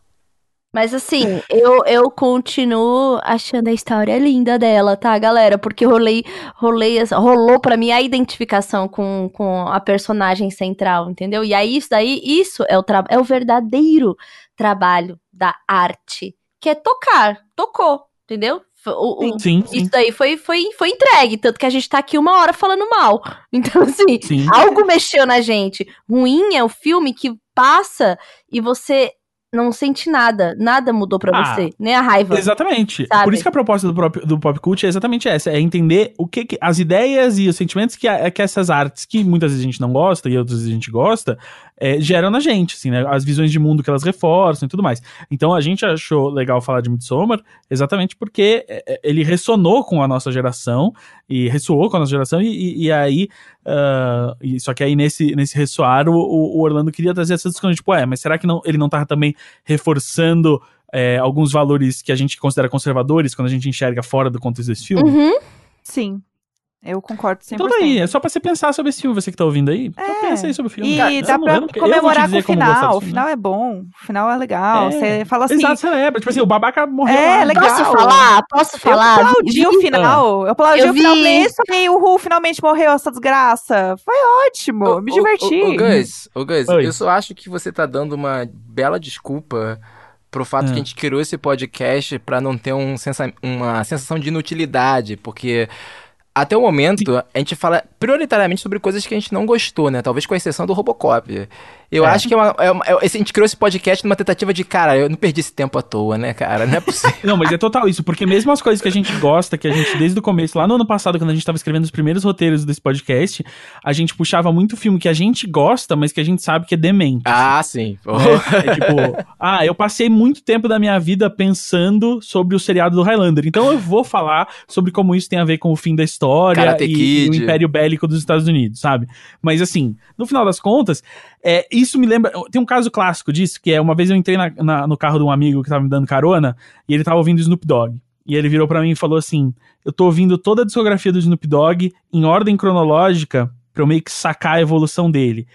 Mas assim, eu, eu continuo achando a história linda dela, tá, galera? Porque rolei, rolei, rolou pra mim a identificação com, com a personagem central, entendeu? E aí, isso daí, isso é o, é o verdadeiro trabalho da arte, que é tocar. Tocou, entendeu? O, o- Sim, sim. isso daí foi, foi, foi entregue, tanto que a gente tá aqui uma hora falando mal. Então, assim, Sim. algo mexeu na gente. Ruim é o filme que passa e você não sente nada. Nada mudou pra Ah, você. Nem a raiva. Exatamente. Sabe? Por isso que a proposta do, próprio, do pop cult é exatamente essa: é entender o que, que- as ideias e os sentimentos que, a- que essas artes, que muitas vezes a gente não gosta e outras vezes a gente gosta, é, geram na gente, assim, né? As visões de mundo que elas reforçam e tudo mais. Então a gente achou legal falar de Midsommar exatamente porque é, é, ele ressonou com a nossa geração e ressoou com a nossa geração, e, e- e aí. ah, e só que aí nesse, nesse ressoar, o, o Orlando queria trazer essa discussão, tipo, é, mas será que não, ele não tá também reforçando é, alguns valores que a gente considera conservadores quando a gente enxerga fora do contexto desse filme. Uhum. Sim. Eu concordo 100%. Então tá aí, é só pra você pensar sobre esse filme, você que tá ouvindo aí. Então É. pensa aí sobre o filme. E cara. Dá não- pra não- comemorar com o final. desse O final é bom, o final é legal. É. Você fala assim. Exato, celebra. Tipo assim, o babaca morreu É, lá. legal. Posso falar? Posso falar? Eu aplaudi o final. Eu aplaudi Eu o final. vi. Falei, isso aí, o Ru finalmente morreu, essa desgraça. Foi ótimo. Me diverti. Ô, Gus, ô, Gus, eu só acho que você tá dando uma bela desculpa pro fato Ah. que a gente criou esse podcast pra não ter um sensa- uma sensação de inutilidade, porque até o momento a gente fala prioritariamente sobre coisas que a gente não gostou, né? Talvez com exceção do Robocop. Eu É. acho que é uma, é uma- é- a gente criou esse podcast numa tentativa de, cara, eu não perdi esse tempo à toa, né, cara? Não é possível. Não, mas é total isso, porque mesmo as coisas que a gente gosta, que a gente, desde o começo, lá no ano passado, quando a gente tava escrevendo os primeiros roteiros desse podcast, a gente puxava muito filme que a gente gosta, mas que a gente sabe que é demente. ah, sim. né? É tipo, ah, eu passei muito tempo da minha vida pensando sobre o seriado do Highlander. Então eu vou falar sobre como isso tem a ver com o fim da história Karate e, e o império bélico dos Estados Unidos, sabe? Mas assim, no final das contas, é, isso me lembra. Tem um caso clássico disso, que é uma vez eu entrei na- na- no carro de um amigo que tava me dando carona e ele tava ouvindo Snoop Dogg. E ele virou pra mim e falou assim: Eu tô ouvindo toda a discografia do Snoop Dogg em ordem cronológica pra eu meio que sacar a evolução dele.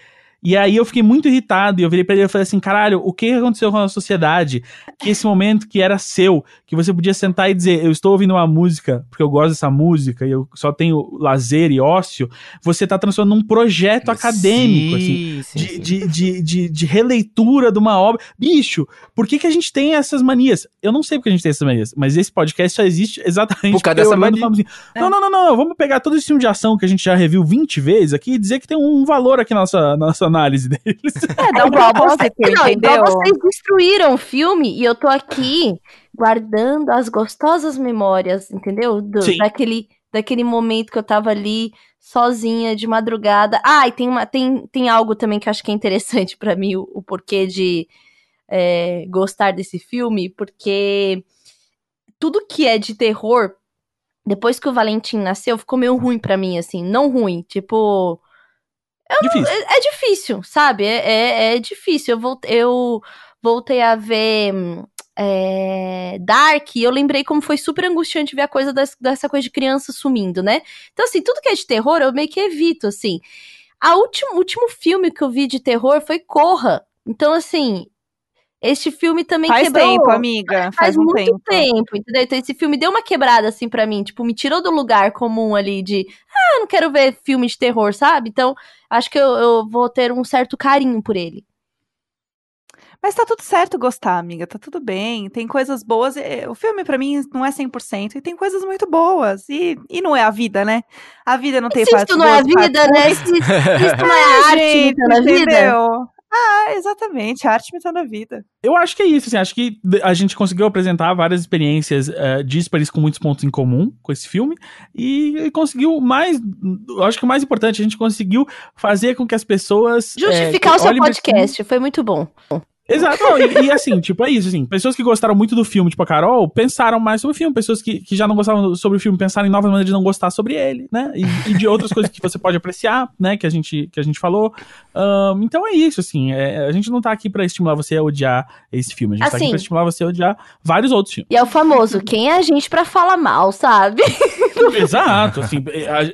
E aí eu fiquei muito irritado e eu virei pra ele e falei assim: caralho, o que aconteceu com a sociedade? Que esse momento que era seu, que você podia sentar e dizer, eu estou ouvindo uma música porque eu gosto dessa música e eu só tenho lazer e ócio, você tá transformando num projeto acadêmico, assim. Sim, sim, De, sim. de, de, de, de releitura de uma obra. Bicho, por que, que a gente tem essas manias? Eu não sei porque a gente tem essas manias, mas esse podcast só existe exatamente Por causa dessa mania. assim, É. não, não, não, não, não, vamos pegar todo esse filme de ação que a gente já reviu 20 vezes aqui e dizer que tem um valor aqui na nossa, na nossa análise deles. É, dá um igual propósito, você- não, entendeu? vocês destruíram o filme e eu tô aqui guardando as gostosas memórias, entendeu? Do- daquele, daquele momento que eu tava ali sozinha de madrugada. Ah, e tem, uma, tem, tem algo também que eu acho que é interessante pra mim, o, o porquê de é, gostar desse filme, porque tudo que é de terror, depois que o Valentim nasceu, ficou meio ruim pra mim, assim. Não ruim, tipo. Difícil. É difícil, sabe? É, é, é difícil. Eu, volt, eu voltei a ver é, Dark e eu lembrei como foi super angustiante ver a coisa das- dessa coisa de criança sumindo, né? Então, assim, tudo que é de terror eu meio que evito, assim. A último, último filme que eu vi de terror foi Corra. Então, assim, este filme também Faz quebrou. tempo, amiga. Faz, Faz um muito tempo. tempo. entendeu? Então esse filme deu uma quebrada assim pra mim, tipo, me tirou do lugar comum ali de, ah, eu não quero ver filme de terror, sabe? Então, acho que eu, eu vou ter um certo carinho por ele. Mas tá tudo certo gostar, amiga. Tá tudo bem. Tem coisas boas. eh, O filme, pra mim, não é 100%. E tem coisas muito boas. E, e não é a vida, né? A vida não tem Se partes isso não é a vida, né? isso não é a arte Gente, imitando a vida. entendeu? Ah, exatamente. A arte imitando a vida. Eu acho que é isso, assim, acho que a gente conseguiu apresentar várias experiências eh, díspares com muitos pontos em comum com esse filme e, e conseguiu mais, eu acho que o mais importante, a gente conseguiu fazer com que as pessoas... eh, Justificar o seu podcast, foi muito bom. Exato, não, e, e assim, tipo, é isso, assim, pessoas que gostaram muito do filme, tipo a Carol, pensaram mais sobre o filme, pessoas que, que já não gostavam sobre o filme pensaram em novas maneiras de não gostar sobre ele, né, e, e de outras coisas que você pode apreciar, né, que a gente, que a gente falou, Ahn, então é isso, assim, é, a gente não tá aqui pra estimular você a odiar esse filme, a gente tá aqui Assim. pra estimular você a odiar vários outros filmes. E é o famoso, quem é a gente pra falar mal, sabe? Exato, assim, é, a- a-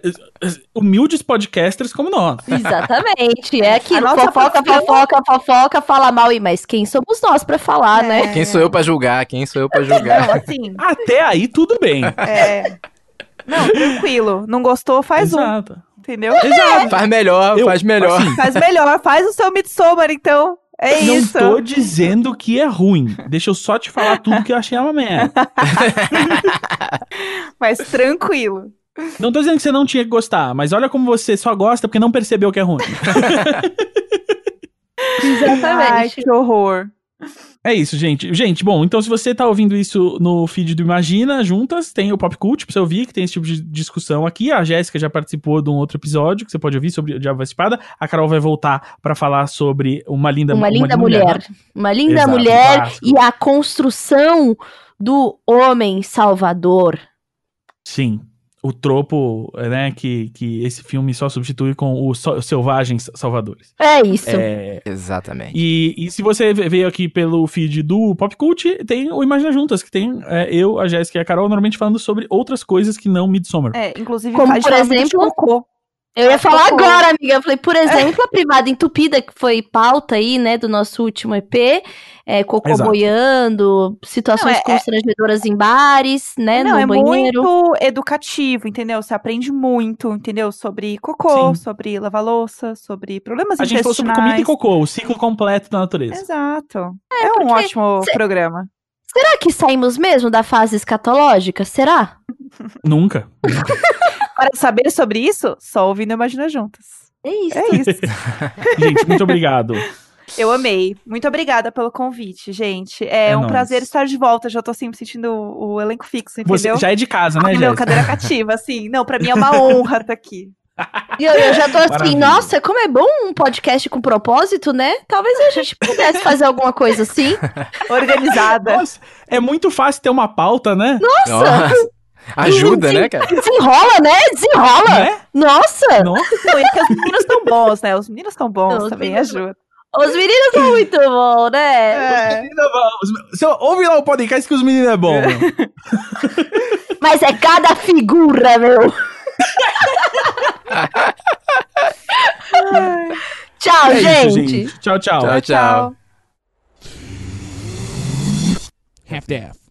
humildes podcasters como nós. Exatamente. É aquilo, A nossa fofoca, profissão- fofoca, fofoca, fala mal, e mas quem somos nós pra falar, né? Quem sou eu pra julgar? Quem sou eu pra julgar? Não, assim, Até aí, tudo bem. é... Não, tranquilo. Não gostou, faz um, Exato. entendeu? Exato. Faz melhor, Eu- faz melhor. assim, Faz melhor, faz o seu Midsommar, então. É não isso. tô dizendo que é ruim. Deixa eu só te falar tudo que eu achei uma merda. Mas tranquilo. Não tô dizendo que você não tinha que gostar, mas olha como você só gosta porque não percebeu que é ruim. Ai, Exatamente. que horror. É isso, gente. Gente, bom, então se você tá ouvindo isso no feed do Imagina Juntas, tem o Pop Cult pra você ouvir, que tem esse tipo de discussão aqui. A Jéssica já participou de um outro episódio que você pode ouvir sobre o Diabo Espada. A Carol vai voltar pra falar sobre uma linda, Uma linda mulher. Uma linda Exato, mulher e a construção do homem salvador. Sim. O tropo, né, que, que esse filme só substitui com os so- selvagens salvadores. É isso. É, Exatamente. E, e se você ve- veio aqui pelo feed do Pop Cult, tem o Imagina Juntas, que tem é, eu, a Jéssica e a Carol, normalmente falando sobre outras coisas que não Midsommar. É, inclusive, Como, por exemplo, cocô. Eu ia falar agora, amiga. Eu falei, por exemplo, a privada entupida, que foi pauta aí, né, do nosso último EP. É, cocô boiando, situações Não, é- constrangedoras em bares, né, Não, no é banheiro. muito educativo, entendeu? Você aprende muito, entendeu? Sobre cocô, Sim. sobre lavar louça, sobre problemas A gente falou sobre intestinais. comida e cocô, o ciclo completo da natureza. Exato. É, um porque ótimo cê- programa. Será que saímos mesmo da fase escatológica? Será? Nunca. Para saber sobre isso, só ouvindo Imagina Juntas. É isso. É isso. Gente, muito obrigado. Eu amei. Muito obrigada pelo convite, gente. É, É um nóis. prazer estar de volta. Já tô assim me sentindo o, o elenco fixo, Você entendeu? já é de casa, né, Ai, não, cadeira cativa, assim. Não, pra mim é uma honra estar aqui. E eu, eu já tô assim, Maravilha. nossa, como é bom um podcast com propósito, né? Talvez a gente pudesse fazer alguma coisa assim. Organizada. Nossa, é muito fácil ter uma pauta, né? Nossa. Ajuda, né, cara? Desenrola, né? Desenrola. Né? Nossa! Nossa. Não, e que os meninos estão bons, né? Os meninos estão bons Os também, meninos- ajuda. Os meninos são muito bons, né? É. Você ouve lá o podcast que os meninos é bom. meu. Mas é cada figura, meu. Tchau, É isso, gente. gente. Tchau, tchau. Tchau, tchau. half-daff.